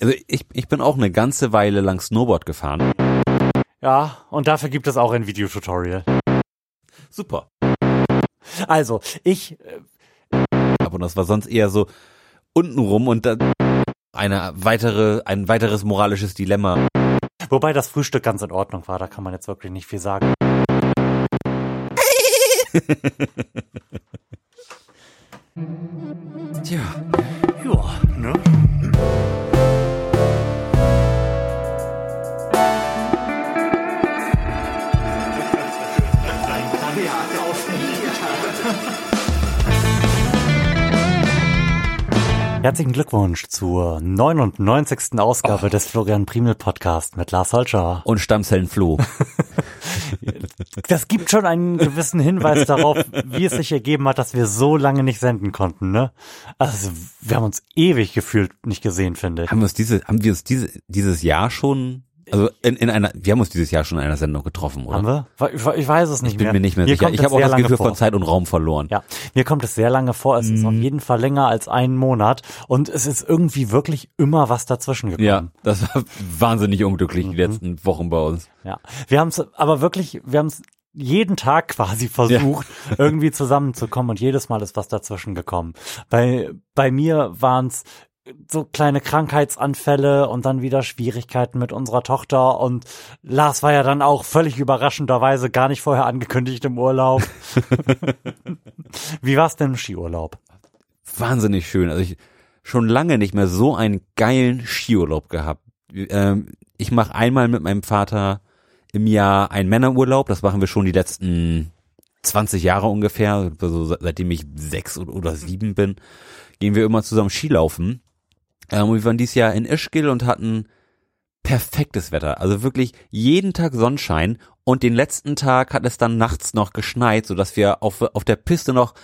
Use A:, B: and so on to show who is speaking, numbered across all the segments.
A: Also ich, ich bin auch eine ganze Weile lang Snowboard gefahren.
B: Ja, und dafür gibt es auch ein Videotutorial.
A: Super.
B: Also, ich,
A: Aber das war sonst eher so untenrum und dann eine weitere, ein weiteres moralisches Dilemma.
B: wobei das Frühstück ganz in Ordnung war, da kann man jetzt wirklich nicht viel sagen.
A: Tja,
B: Herzlichen Glückwunsch zur 99. Ausgabe des Florian Primel Podcast mit Lars Holscher.
A: und Stammzellen Flo.
B: Das gibt schon einen gewissen Hinweis darauf, wie es sich ergeben hat, dass wir so lange nicht senden konnten, ne? Also, wir haben uns ewig gefühlt nicht gesehen, finde ich.
A: haben wir uns diese, haben wir uns diese, dieses Jahr schon, also in, in einer, wir haben uns dieses Jahr schon in einer Sendung getroffen, oder?
B: Haben wir? Ich, ich weiß es nicht
A: Ich bin
B: mehr.
A: mir nicht mehr
B: Mir
A: sicher. Ich habe auch das Gefühl
B: vor.
A: von Zeit und Raum verloren.
B: Ja, mir kommt es sehr lange vor. Es ist
A: Mhm.
B: auf jeden Fall länger als einen Monat und es ist irgendwie wirklich immer was dazwischen gekommen.
A: Ja, das war wahnsinnig unglücklich
B: Mhm.
A: die letzten Wochen bei uns.
B: Ja, wir haben es aber wirklich, wir haben es jeden Tag quasi versucht, irgendwie zusammenzukommen und jedes Mal ist was dazwischen gekommen. Bei, bei mir waren es so kleine Krankheitsanfälle und dann wieder Schwierigkeiten mit unserer Tochter und Lars war ja dann auch völlig überraschenderweise gar nicht vorher angekündigt im Urlaub. Wie war's denn im Skiurlaub?
A: Wahnsinnig schön. Also ich schon lange nicht mehr so einen geilen Skiurlaub gehabt. Ähm, ich mache einmal mit meinem Vater im Jahr einen Männerurlaub. Das machen wir schon die letzten 20 Jahre ungefähr. Also seitdem ich sechs oder, oder sieben bin, gehen wir immer zusammen Skilaufen. Ähm, wir waren dieses Jahr in Ischgl und hatten perfektes Wetter. Also wirklich jeden Tag Sonnenschein und den letzten Tag hat es dann nachts noch geschneit, sodass wir auf, auf der Piste noch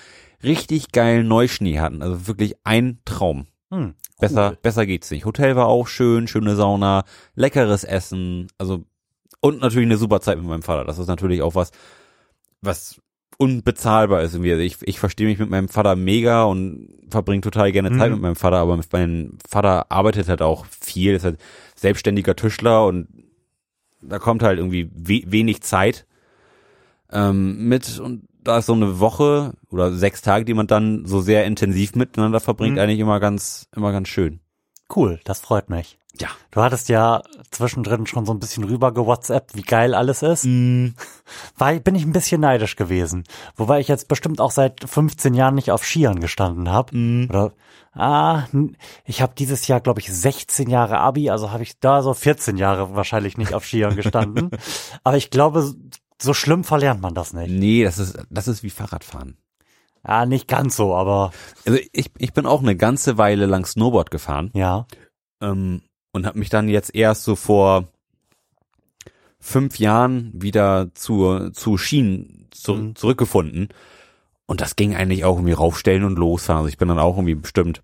A: richtig geilen Neuschnee hatten. Also wirklich ein Traum.
B: Hm,
A: Besser, besser geht's nicht. Hotel war auch schön, schöne Sauna, leckeres Essen, also und natürlich eine super Zeit mit meinem Vater. Das ist natürlich auch was, was unbezahlbar ist. irgendwie. Also ich, ich verstehe mich mit meinem Vater mega und verbringe total gerne Zeit
B: Mhm.
A: mit meinem Vater, aber mein Vater arbeitet halt auch viel, ist halt selbstständiger Tischler und da kommt halt irgendwie we wenig Zeit ähm, mit und da ist so eine Woche oder sechs Tage, die man dann so sehr intensiv miteinander verbringt,
B: Mhm.
A: eigentlich immer ganz, immer ganz schön.
B: Cool, das freut mich.
A: Ja.
B: Du hattest ja zwischendrin schon so ein bisschen rüber gewhatsappt, wie geil alles ist.
A: Mhm.
B: War, bin ich ein bisschen neidisch gewesen. Wobei ich jetzt bestimmt auch seit 15 Jahren nicht auf Skiern gestanden habe.
A: Mhm.
B: Oder, ah, ich habe dieses Jahr, glaube ich, 16 Jahre Abi, also habe ich da so 14 Jahre wahrscheinlich nicht auf Skiern gestanden. Aber ich glaube, so schlimm verlernt man das nicht.
A: Nee, das ist, das ist wie Fahrradfahren.
B: Ja, nicht ganz so, aber
A: Also ich, ich bin auch eine ganze Weile lang Snowboard gefahren
B: ja.
A: ähm, und habe mich dann jetzt erst so vor fünf Jahren wieder zu, zu Schienen zu,
B: Mhm.
A: zurückgefunden. Und das ging eigentlich auch irgendwie raufstellen und losfahren. Also ich bin dann auch irgendwie bestimmt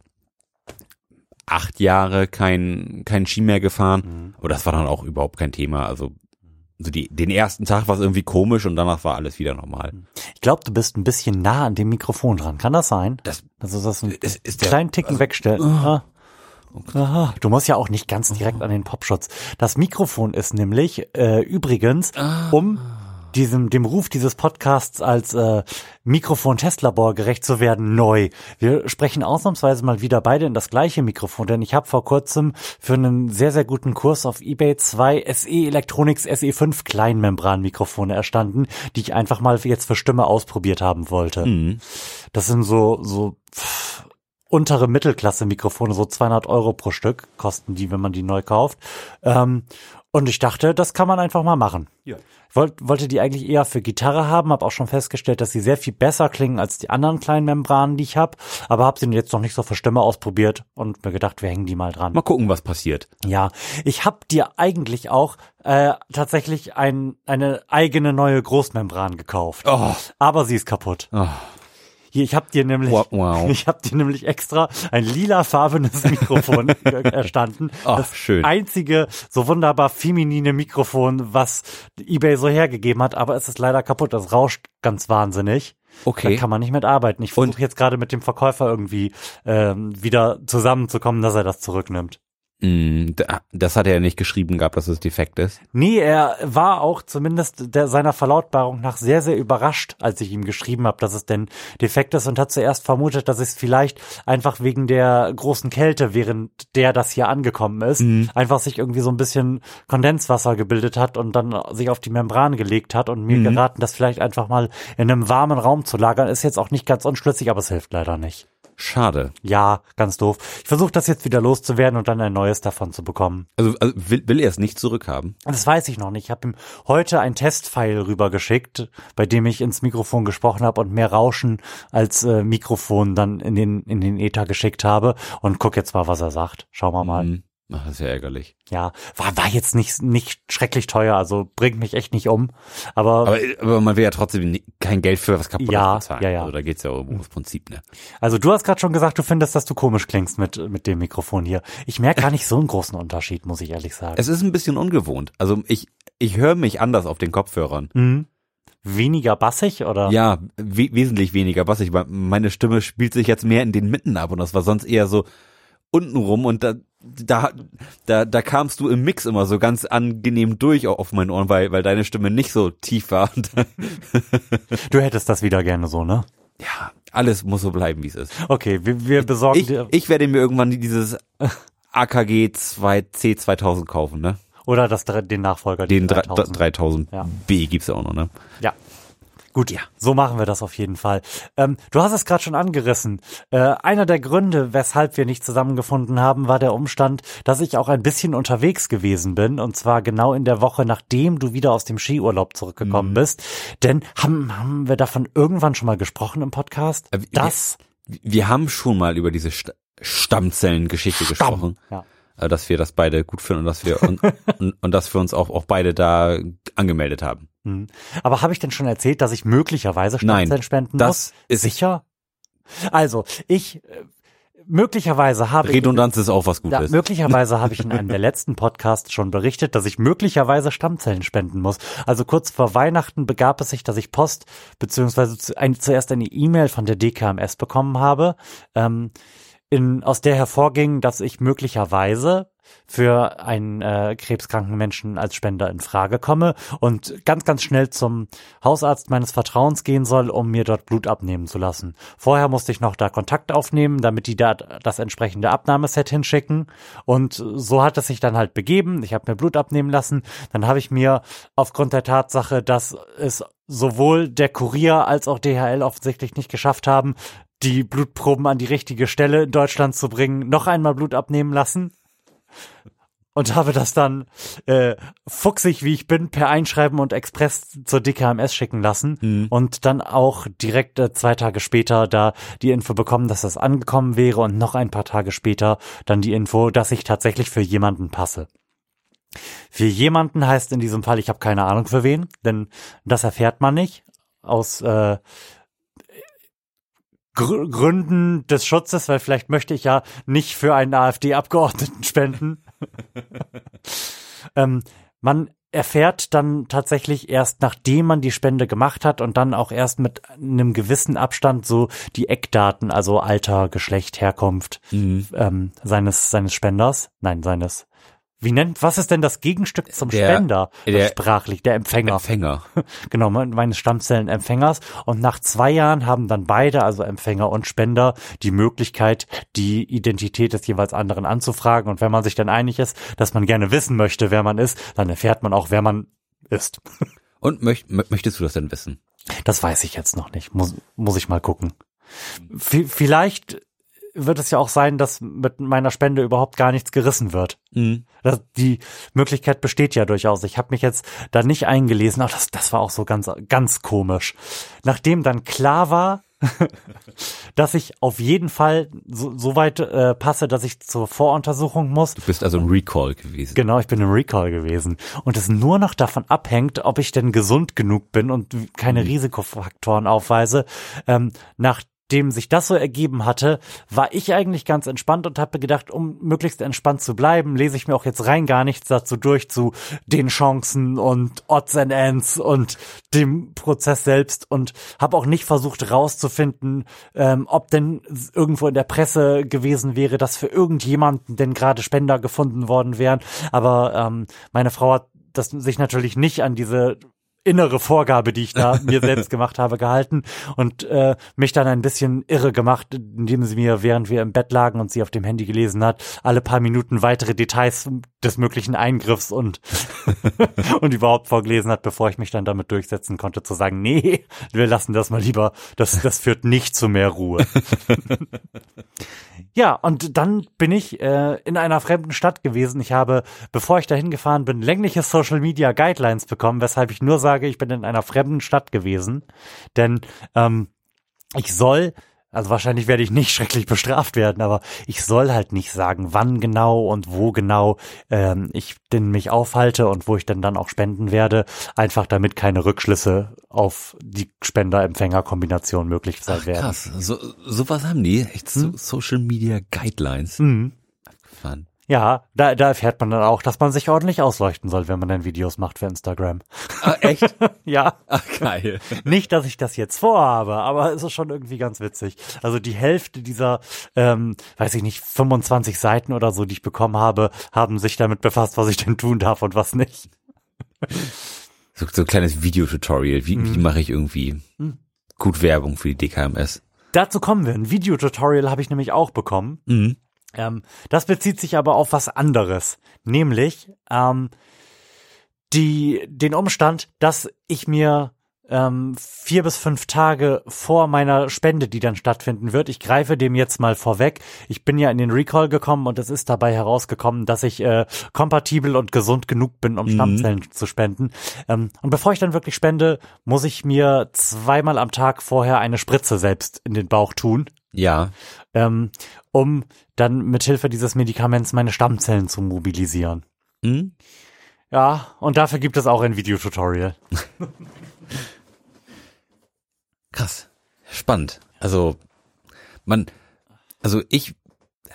A: acht Jahre kein, kein Ski mehr gefahren.
B: Mhm.
A: Aber das war dann auch überhaupt kein Thema. Also, also die, den ersten Tag war es irgendwie komisch und danach war alles wieder normal.
B: Ich glaube, du bist ein bisschen nah an dem Mikrofon dran. Kann das sein?
A: Das,
B: Also das ein
A: ist der,
B: kleinen Ticken wegstellen. Ah. Aha, du musst ja auch nicht ganz direkt an den Popschutz. Das Mikrofon ist nämlich äh, übrigens, um diesem dem Ruf dieses Podcasts als äh, Mikrofon-Testlabor gerecht zu werden, neu. Wir sprechen ausnahmsweise mal wieder beide in das gleiche Mikrofon, denn ich habe vor kurzem für einen sehr, sehr guten Kurs auf eBay zwei SE Electronics SE5 Kleinmembran-Mikrofone erstanden, die ich einfach mal jetzt für Stimme ausprobiert haben wollte.
A: Mhm.
B: Das sind so, so pff, untere Mittelklasse-Mikrofone, so 200 Euro pro Stück kosten die, wenn man die neu kauft. Ähm, und ich dachte, das kann man einfach mal machen.
A: Ja.
B: Ich wollt, wollte die eigentlich eher für Gitarre haben, habe auch schon festgestellt, dass sie sehr viel besser klingen als die anderen kleinen Membranen, die ich habe, aber habe sie jetzt noch nicht so für Stimme ausprobiert und mir gedacht, wir hängen die mal dran.
A: Mal gucken, was passiert.
B: Ja, ich habe dir eigentlich auch äh, tatsächlich ein, eine eigene neue Großmembran gekauft,
A: Oh,
B: aber sie ist kaputt.
A: oh.
B: Hier, ich habe dir nämlich,
A: Wow, wow.
B: ich habe dir nämlich extra ein lilafarbenes Mikrofon erstanden.
A: Ach,
B: das
A: schön.
B: einzige so wunderbar feminine Mikrofon, was eBay so hergegeben hat, aber es ist leider kaputt. Das rauscht ganz wahnsinnig.
A: Okay.
B: Da kann man nicht mit arbeiten. Ich versuche jetzt gerade mit dem Verkäufer irgendwie ähm, wieder zusammenzukommen, dass er das zurücknimmt.
A: Mm, da- Das hat er ja nicht geschrieben gehabt, dass es defekt ist.
B: Nee, er war auch zumindest der, seiner Verlautbarung nach sehr, sehr überrascht, als ich ihm geschrieben habe, dass es denn defekt ist und hat zuerst vermutet, dass es vielleicht einfach wegen der großen Kälte, während der das hier angekommen ist, einfach sich irgendwie so ein bisschen Kondenswasser gebildet hat und dann sich auf die Membran gelegt hat und mir geraten, das vielleicht einfach mal in einem warmen Raum zu lagern. Ist jetzt auch nicht ganz unschlüssig, aber es hilft leider nicht.
A: Schade.
B: Ja, ganz doof. Ich versuche das jetzt wieder loszuwerden und dann ein neues davon zu bekommen.
A: Also, also will, will er es nicht zurückhaben?
B: Das weiß ich noch nicht. Ich habe ihm heute ein Testfile rübergeschickt, bei dem ich ins Mikrofon gesprochen habe und mehr Rauschen als äh, Mikrofon dann in den in den Ether geschickt habe und guck jetzt mal, was er sagt. Schauen wir mal.
A: Hm. Ach, das ist ja ärgerlich.
B: Ja, war war jetzt nicht nicht schrecklich teuer, also bringt mich echt nicht um, aber,
A: Aber, aber man will ja trotzdem kein Geld für was kaputt
B: Ja,
A: bezahlen.
B: ja, ja.
A: Also da geht's ja um ums Prinzip, ne?
B: also du hast gerade schon gesagt, du findest, dass du komisch klingst mit mit dem Mikrofon hier. Ich merke gar nicht so einen großen Unterschied, muss ich ehrlich sagen.
A: Es ist ein bisschen ungewohnt. Also ich, ich höre mich anders auf den Kopfhörern.
B: Mhm. Weniger bassig oder?
A: Ja, we wesentlich weniger ich. Meine Stimme spielt sich jetzt mehr in den Mitten ab und das war sonst eher so unten rum und da da da da kamst du im Mix immer so ganz angenehm durch au- auf meinen Ohren, weil weil deine Stimme nicht so tief war.
B: Du hättest das wieder gerne so, ne?
A: ja, alles muss so bleiben, wie es ist.
B: Okay, wir, wir besorgen
A: Ich,
B: dir
A: ich werde mir irgendwann dieses AKG 2 C2000 kaufen, ne?
B: oder das den Nachfolger
A: Den
B: die
A: 3000, 3000
B: Ja.
A: B gibt's ja auch noch, ne?
B: Ja. Gut, ja. so machen wir das auf jeden Fall. Ähm, du hast es gerade schon angerissen. Äh, einer der Gründe, weshalb wir nicht zusammengefunden haben, war der Umstand, dass ich auch ein bisschen unterwegs gewesen bin. Und zwar genau in der Woche, nachdem du wieder aus dem Skiurlaub zurückgekommen
A: Mhm.
B: bist. Denn haben, haben wir davon irgendwann schon mal gesprochen im Podcast?
A: Äh, wir-
B: das
A: Wir haben schon mal über diese St Stammzellengeschichte gesprochen.
B: Ja.
A: äh, dass wir das beide gut finden und dass wir und, und, und dass wir uns auch, auch beide da angemeldet haben.
B: Hm. Aber habe ich denn schon erzählt, dass ich möglicherweise Stammzellen spenden
A: das
B: muss?
A: ist-
B: sicher. Also, ich äh, möglicherweise habe ich
A: Redundanz ist auch was
B: Ja,
A: Gutes.
B: möglicherweise habe ich in einem der letzten Podcasts schon berichtet, dass ich möglicherweise Stammzellen spenden muss. Also kurz vor Weihnachten begab es sich, dass ich Post beziehungsweise zu, ein, zuerst eine E-Mail von der DKMS bekommen habe, ähm, in, aus der hervorging, dass ich möglicherweise für einen äh, krebskranken Menschen als Spender in Frage komme und ganz, ganz schnell zum Hausarzt meines Vertrauens gehen soll, um mir dort Blut abnehmen zu lassen. Vorher musste ich noch da Kontakt aufnehmen, damit die da das entsprechende Abnahmeset hinschicken. Und so hat es sich dann halt begeben. Ich habe mir Blut abnehmen lassen. Dann habe ich mir aufgrund der Tatsache, dass es sowohl der Kurier als auch DHL offensichtlich nicht geschafft haben, die Blutproben an die richtige Stelle in Deutschland zu bringen, noch einmal Blut abnehmen lassen und habe das dann äh, fuchsig, wie ich bin, per Einschreiben und Express zur DKMS schicken lassen
A: Mhm.
B: und dann auch direkt äh, zwei Tage später da die Info bekommen, dass das angekommen wäre und noch ein paar Tage später dann die Info, dass ich tatsächlich für jemanden passe. Für jemanden heißt in diesem Fall, ich habe keine Ahnung für wen, denn das erfährt man nicht aus äh, Gr Gründen des Schutzes, weil vielleicht möchte ich ja nicht für einen AfD-Abgeordneten spenden. ähm, man erfährt dann tatsächlich erst, nachdem man die Spende gemacht hat und dann auch erst mit einem gewissen Abstand so die Eckdaten, also Alter, Geschlecht, Herkunft
A: Mhm.
B: ähm, seines seines Spenders, nein seines. Wie nennt, was ist denn das Gegenstück zum
A: Der-
B: Spender?
A: der-
B: sprachlich, der Empfänger.
A: Empfänger.
B: Genau, me- meines Stammzellenempfängers. Und nach zwei Jahren haben dann beide, also Empfänger und Spender, die Möglichkeit, die Identität des jeweils anderen anzufragen. Und wenn man sich dann einig ist, dass man gerne wissen möchte, wer man ist, dann erfährt man auch, wer man ist.
A: Und möcht, mö- möchtest du das denn wissen?
B: Das weiß ich jetzt noch nicht. Muss, muss ich mal gucken. V vielleicht wird es ja auch sein, dass mit meiner Spende überhaupt gar nichts gerissen wird.
A: Mhm.
B: Das, die Möglichkeit besteht ja durchaus. Ich habe mich jetzt da nicht eingelesen, aber das, das war auch so ganz, ganz komisch. Nachdem dann klar war, dass ich auf jeden Fall so, so weit äh, passe, dass ich zur Voruntersuchung muss.
A: Du bist also ein Recall gewesen.
B: Genau, ich bin im Recall gewesen. Und es nur noch davon abhängt, ob ich denn gesund genug bin und keine Risikofaktoren aufweise, ähm, nach nachdem sich das so ergeben hatte, war ich eigentlich ganz entspannt und habe gedacht, um möglichst entspannt zu bleiben, lese ich mir auch jetzt rein gar nichts dazu durch zu den Chancen und Odds and Ends und dem Prozess selbst und habe auch nicht versucht rauszufinden, ähm, ob denn irgendwo in der Presse gewesen wäre, dass für irgendjemanden denn gerade Spender gefunden worden wären. Aber ähm, meine Frau hat das sich natürlich nicht an diese innere Vorgabe, die ich da mir selbst gemacht habe, gehalten und äh, mich dann ein bisschen irre gemacht, indem sie mir, während wir im Bett lagen und sie auf dem Handy gelesen hat, alle paar Minuten weitere Details des möglichen Eingriffs und und überhaupt vorgelesen hat, bevor ich mich dann damit durchsetzen konnte, zu sagen, nee, wir lassen das mal lieber, das, das führt nicht zu mehr Ruhe. Ja, und dann bin ich äh, in einer fremden Stadt gewesen. Ich habe, bevor ich dahin gefahren bin, längliche Social Media Guidelines bekommen, weshalb ich nur sage, ich bin in einer fremden Stadt gewesen. Denn ähm, ich soll also wahrscheinlich werde ich nicht schrecklich bestraft werden, aber ich soll halt nicht sagen, wann genau und wo genau ähm, ich denn mich aufhalte und wo ich denn dann auch spenden werde, einfach damit keine Rückschlüsse auf die Spender-Empfänger-Kombination möglich sein Ach, werden.
A: Krass, so, sowas haben die, echt so hm? Social Media Guidelines. Mhm.
B: Fun. Ja, da, da erfährt man dann auch, dass man sich ordentlich ausleuchten soll, wenn man dann Videos macht für Instagram.
A: Ah, echt?
B: ja.
A: Ach, geil.
B: Nicht, dass ich das jetzt vorhabe, aber es ist schon irgendwie ganz witzig. Also die Hälfte dieser, ähm, weiß ich nicht, 25 Seiten oder so, die ich bekommen habe, haben sich damit befasst, was ich denn tun darf und was nicht.
A: So, so ein kleines Videotutorial. Wie, mhm. wie mache ich irgendwie mhm. gut Werbung für die DKMS?
B: Dazu kommen wir. Ein Videotutorial habe ich nämlich auch bekommen. Mhm. Ähm, das bezieht sich aber auf was anderes, nämlich ähm, die, den Umstand, dass ich mir ähm, vier bis fünf Tage vor meiner Spende, die dann stattfinden wird. Ich greife dem jetzt mal vorweg. Ich bin ja in den Recall gekommen und es ist dabei herausgekommen, dass ich äh, kompatibel und gesund genug bin, um mhm. Stammzellen zu spenden. Ähm, und bevor ich dann wirklich spende, muss ich mir zweimal am Tag vorher eine Spritze selbst in den Bauch tun.
A: Ja.
B: Ähm, um dann mithilfe dieses Medikaments meine Stammzellen zu mobilisieren. Mhm. Ja, und dafür gibt es auch ein Videotutorial.
A: Krass. Spannend. Also, man, also ich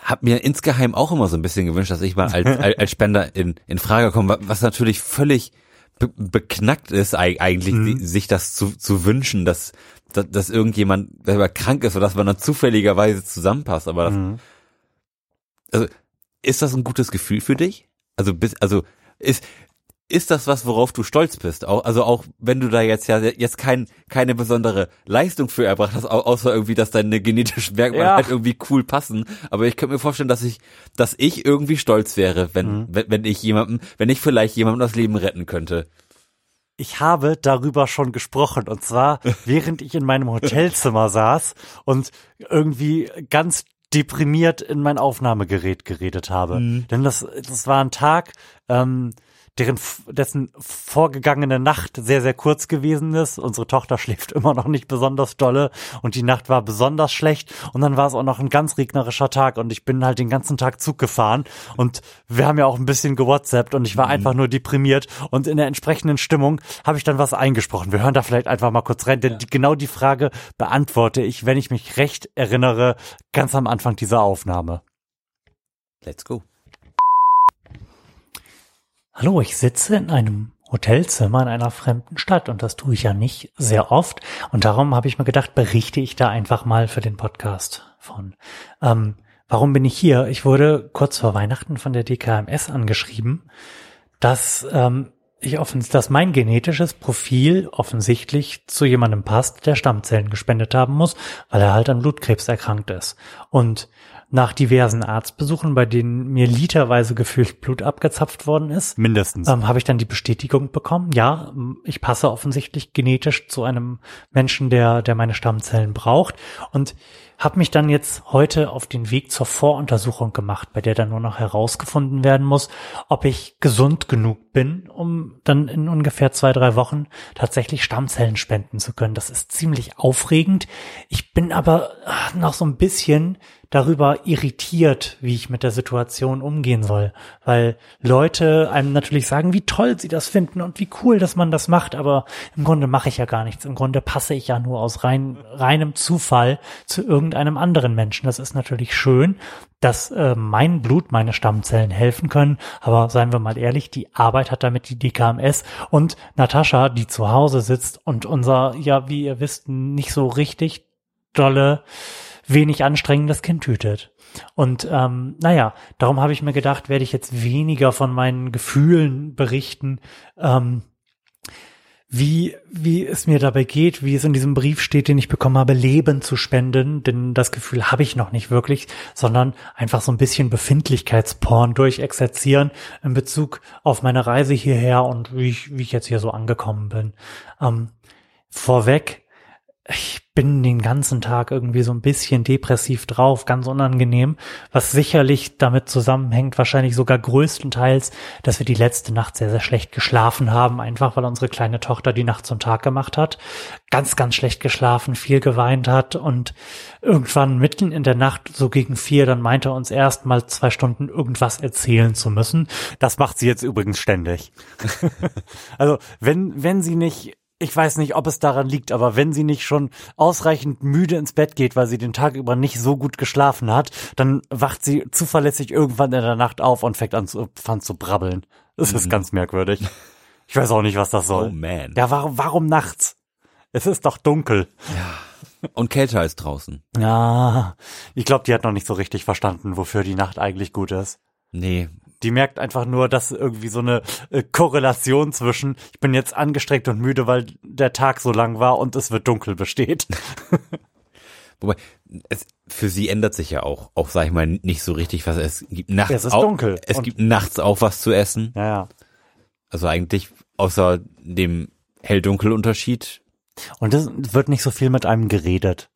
A: habe mir insgeheim auch immer so ein bisschen gewünscht, dass ich mal als, als Spender in, in Frage komme, was natürlich völlig be beknackt ist eigentlich, mhm. sich das zu, zu wünschen, dass, dass, dass irgendjemand selber krank ist oder dass man dann zufälligerweise zusammenpasst. Aber das, mhm. also ist das ein gutes Gefühl für dich? Also bis, also ist ist das was, worauf du stolz bist? Auch, also auch wenn du da jetzt ja jetzt kein, keine besondere Leistung für erbracht hast, außer irgendwie, dass deine genetischen Merkmale ja. halt irgendwie cool passen. Aber ich könnte mir vorstellen, dass ich, dass ich irgendwie stolz wäre, wenn, mhm. wenn, wenn ich jemandem, wenn ich vielleicht jemandem das Leben retten könnte.
B: Ich habe darüber schon gesprochen und zwar während ich in meinem Hotelzimmer saß und irgendwie ganz deprimiert in mein Aufnahmegerät geredet habe. Mhm. Denn das, das war ein Tag, ähm, deren, dessen vorgegangene Nacht sehr, sehr kurz gewesen ist. Unsere Tochter schläft immer noch nicht besonders dolle und die Nacht war besonders schlecht und dann war es auch noch ein ganz regnerischer Tag und ich bin halt den ganzen Tag Zug gefahren und wir haben ja auch ein bisschen gewhatsappt und ich war mhm. einfach nur deprimiert und in der entsprechenden Stimmung habe ich dann was eingesprochen. Wir hören da vielleicht einfach mal kurz rein, denn ja. genau die Frage beantworte ich, wenn ich mich recht erinnere, ganz am Anfang dieser Aufnahme.
A: Let's go.
B: Hallo, ich sitze in einem Hotelzimmer in einer fremden Stadt und das tue ich ja nicht sehr oft und darum habe ich mir gedacht, berichte ich da einfach mal für den Podcast von. Ähm, warum bin ich hier? Ich wurde kurz vor Weihnachten von der DKMS angeschrieben, dass ähm, ich offens dass mein genetisches Profil offensichtlich zu jemandem passt, der Stammzellen gespendet haben muss, weil er halt an Blutkrebs erkrankt ist. Und nach diversen Arztbesuchen, bei denen mir literweise gefühlt Blut abgezapft worden ist.
A: Mindestens.
B: Ähm, habe ich dann die Bestätigung bekommen, ja, ich passe offensichtlich genetisch zu einem Menschen, der, der meine Stammzellen braucht. Und habe mich dann jetzt heute auf den Weg zur Voruntersuchung gemacht, bei der dann nur noch herausgefunden werden muss, ob ich gesund genug bin, um dann in ungefähr zwei, drei Wochen tatsächlich Stammzellen spenden zu können. Das ist ziemlich aufregend. Ich bin aber noch so ein bisschen
C: darüber irritiert, wie ich mit der Situation umgehen soll, weil Leute einem natürlich sagen, wie toll sie das finden und wie cool, dass man das macht, aber im Grunde mache ich ja gar nichts. Im Grunde passe ich ja nur aus rein, reinem Zufall zu irgendeinem anderen Menschen. Das ist natürlich schön, dass äh, mein Blut, meine Stammzellen helfen können, aber seien wir mal ehrlich, die Arbeit hat damit die DKMS und Natascha, die zu Hause sitzt und unser, ja, wie ihr wisst, nicht so richtig dolle wenig anstrengendes Kind hütet. Und ähm, naja, darum habe ich mir gedacht, werde ich jetzt weniger von meinen Gefühlen berichten, ähm, wie, wie es mir dabei geht, wie es in diesem Brief steht, den ich bekommen habe, Leben zu spenden, denn das Gefühl habe ich noch nicht wirklich, sondern einfach so ein bisschen Befindlichkeitsporn durchexerzieren in Bezug auf meine Reise hierher und wie ich, wie ich jetzt hier so angekommen bin. Ähm, vorweg, ich bin den ganzen Tag irgendwie so ein bisschen depressiv drauf, ganz unangenehm, was sicherlich damit zusammenhängt, wahrscheinlich sogar größtenteils, dass wir die letzte Nacht sehr, sehr schlecht geschlafen haben, einfach weil unsere kleine Tochter die Nacht zum Tag gemacht hat, ganz, ganz schlecht geschlafen, viel geweint hat und irgendwann mitten in der Nacht, so gegen vier, dann meinte uns erst mal zwei Stunden irgendwas erzählen zu müssen.
B: Das macht sie jetzt übrigens ständig. also wenn, wenn sie nicht ich weiß nicht, ob es daran liegt, aber wenn sie nicht schon ausreichend müde ins Bett geht, weil sie den Tag über nicht so gut geschlafen hat, dann wacht sie zuverlässig irgendwann in der Nacht auf und fängt an zu, an zu brabbeln. Das mhm. ist ganz merkwürdig. Ich weiß auch nicht, was das soll.
A: Oh man.
B: Ja, warum, warum nachts? Es ist doch dunkel.
A: Ja. Und kälter ist draußen.
B: Ja, ich glaube, die hat noch nicht so richtig verstanden, wofür die Nacht eigentlich gut ist.
A: Nee,
B: die merkt einfach nur, dass irgendwie so eine äh, Korrelation zwischen ich bin jetzt angestrengt und müde, weil der Tag so lang war und es wird dunkel besteht.
A: Wobei, es, für sie ändert sich ja auch, auch sag ich mal, nicht so richtig was. Es gibt nachts
B: es ist
A: auch,
B: dunkel.
A: Es gibt nachts auch was zu essen.
B: Ja, ja.
A: Also eigentlich außer dem Hell-Dunkel-Unterschied.
B: Und es wird nicht so viel mit einem geredet.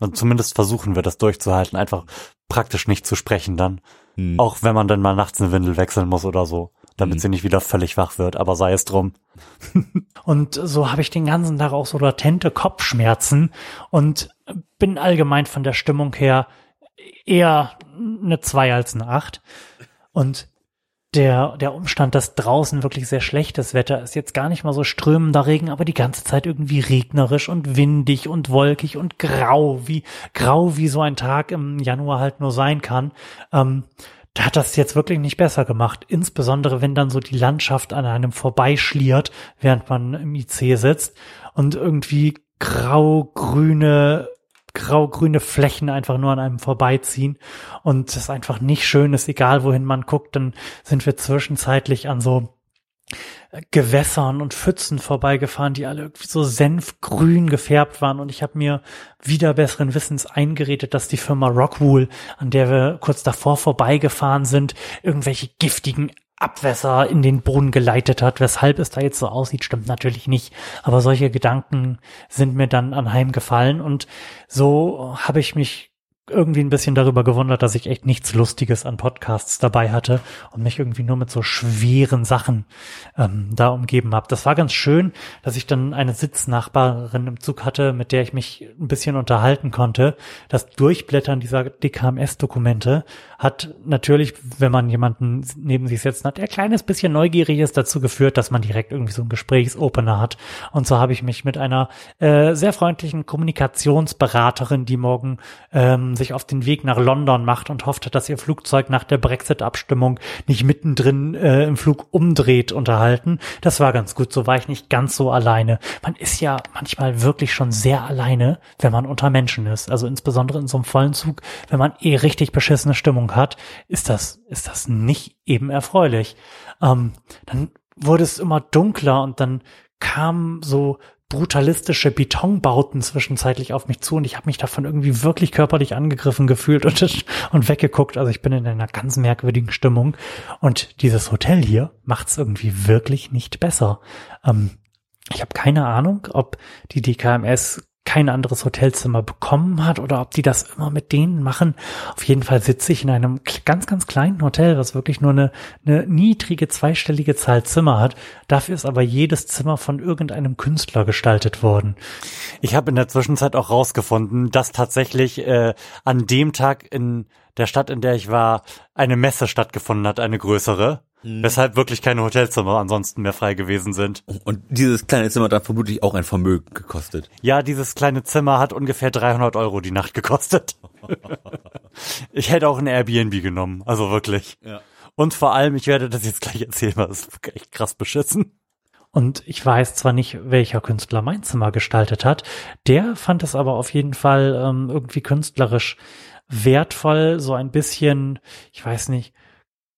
B: Und zumindest versuchen wir das durchzuhalten, einfach praktisch nicht zu sprechen dann. Hm. Auch wenn man dann mal nachts eine Windel wechseln muss oder so, damit hm. sie nicht wieder völlig wach wird, aber sei es drum.
C: und so habe ich den ganzen Tag auch so latente Kopfschmerzen und bin allgemein von der Stimmung her eher eine zwei als eine acht. Und der, der Umstand, dass draußen wirklich sehr schlechtes Wetter ist, jetzt gar nicht mal so strömender Regen, aber die ganze Zeit irgendwie regnerisch und windig und wolkig und grau, wie grau wie so ein Tag im Januar halt nur sein kann. Ähm, da hat das jetzt wirklich nicht besser gemacht. Insbesondere wenn dann so die Landschaft an einem vorbeischliert, während man im IC sitzt und irgendwie grau-grüne grau-grüne Flächen einfach nur an einem vorbeiziehen und es einfach nicht schön ist, egal wohin man guckt, dann sind wir zwischenzeitlich an so Gewässern und Pfützen vorbeigefahren, die alle irgendwie so senfgrün gefärbt waren. Und ich habe mir wieder besseren Wissens eingeredet, dass die Firma Rockwool, an der wir kurz davor vorbeigefahren sind, irgendwelche giftigen Abwässer in den Boden geleitet hat. Weshalb es da jetzt so aussieht, stimmt natürlich nicht. Aber solche Gedanken sind mir dann anheimgefallen und so habe ich mich irgendwie ein bisschen darüber gewundert, dass ich echt nichts Lustiges an Podcasts dabei hatte und mich irgendwie nur mit so schweren Sachen ähm, da umgeben habe. Das war ganz schön, dass ich dann eine Sitznachbarin im Zug hatte, mit der ich mich ein bisschen unterhalten konnte. Das Durchblättern dieser DKMS-Dokumente hat natürlich, wenn man jemanden neben sich setzen hat, der kleines bisschen neugierig ist, dazu geführt, dass man direkt irgendwie so einen Gesprächsopener hat. Und so habe ich mich mit einer äh, sehr freundlichen Kommunikationsberaterin, die morgen ähm, sich auf den Weg nach London macht und hofft, dass ihr Flugzeug nach der Brexit-Abstimmung nicht mittendrin äh, im Flug umdreht, unterhalten. Das war ganz gut, so war ich nicht ganz so alleine. Man ist ja manchmal wirklich schon sehr alleine, wenn man unter Menschen ist. Also insbesondere in so einem vollen Zug, wenn man eh richtig beschissene Stimmung hat, ist das, ist das nicht eben erfreulich. Ähm, dann wurde es immer dunkler und dann kam so brutalistische Betonbauten zwischenzeitlich auf mich zu und ich habe mich davon irgendwie wirklich körperlich angegriffen gefühlt und, und weggeguckt. Also ich bin in einer ganz merkwürdigen Stimmung und dieses Hotel hier macht es irgendwie wirklich nicht besser. Ähm, ich habe keine Ahnung, ob die DKMS kein anderes Hotelzimmer bekommen hat oder ob die das immer mit denen machen. Auf jeden Fall sitze ich in einem ganz, ganz kleinen Hotel, was wirklich nur eine, eine niedrige zweistellige Zahl Zimmer hat. Dafür ist aber jedes Zimmer von irgendeinem Künstler gestaltet worden.
B: Ich habe in der Zwischenzeit auch rausgefunden, dass tatsächlich äh, an dem Tag in der Stadt, in der ich war, eine Messe stattgefunden hat, eine größere. Mhm. Weshalb wirklich keine Hotelzimmer ansonsten mehr frei gewesen sind.
A: Und dieses kleine Zimmer hat dann vermutlich auch ein Vermögen gekostet.
B: Ja, dieses kleine Zimmer hat ungefähr 300 Euro die Nacht gekostet. ich hätte auch ein Airbnb genommen, also wirklich. Ja. Und vor allem, ich werde das jetzt gleich erzählen, weil das ist echt krass beschissen.
C: Und ich weiß zwar nicht, welcher Künstler mein Zimmer gestaltet hat, der fand es aber auf jeden Fall ähm, irgendwie künstlerisch wertvoll, so ein bisschen, ich weiß nicht,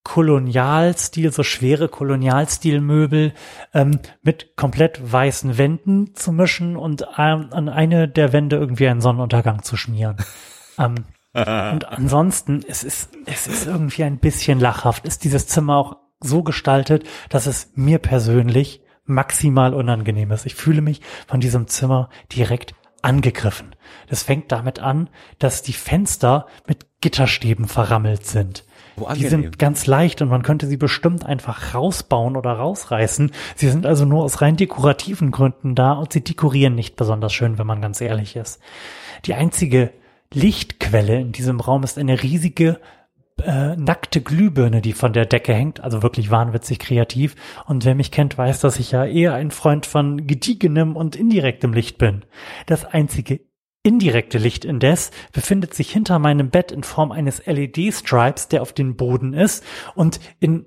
C: Kolonialstil, so schwere Kolonialstilmöbel ähm, mit komplett weißen Wänden zu mischen und ähm, an eine der Wände irgendwie einen Sonnenuntergang zu schmieren. ähm, und ansonsten, es ist, es ist irgendwie ein bisschen lachhaft. Ist dieses Zimmer auch so gestaltet, dass es mir persönlich maximal unangenehm ist. Ich fühle mich von diesem Zimmer direkt angegriffen. Das fängt damit an, dass die Fenster mit Gitterstäben verrammelt sind. Oh, die sind ganz leicht und man könnte sie bestimmt einfach rausbauen oder rausreißen. Sie sind also nur aus rein dekorativen Gründen da und sie dekorieren nicht besonders schön, wenn man ganz ehrlich ist. Die einzige Lichtquelle in diesem Raum ist eine riesige äh, nackte Glühbirne, die von der Decke hängt, also wirklich wahnwitzig kreativ. Und wer mich kennt, weiß, dass ich ja eher ein Freund von gediegenem und indirektem Licht bin. Das einzige indirekte Licht indes befindet sich hinter meinem Bett in Form eines LED-Stripes, der auf den Boden ist und in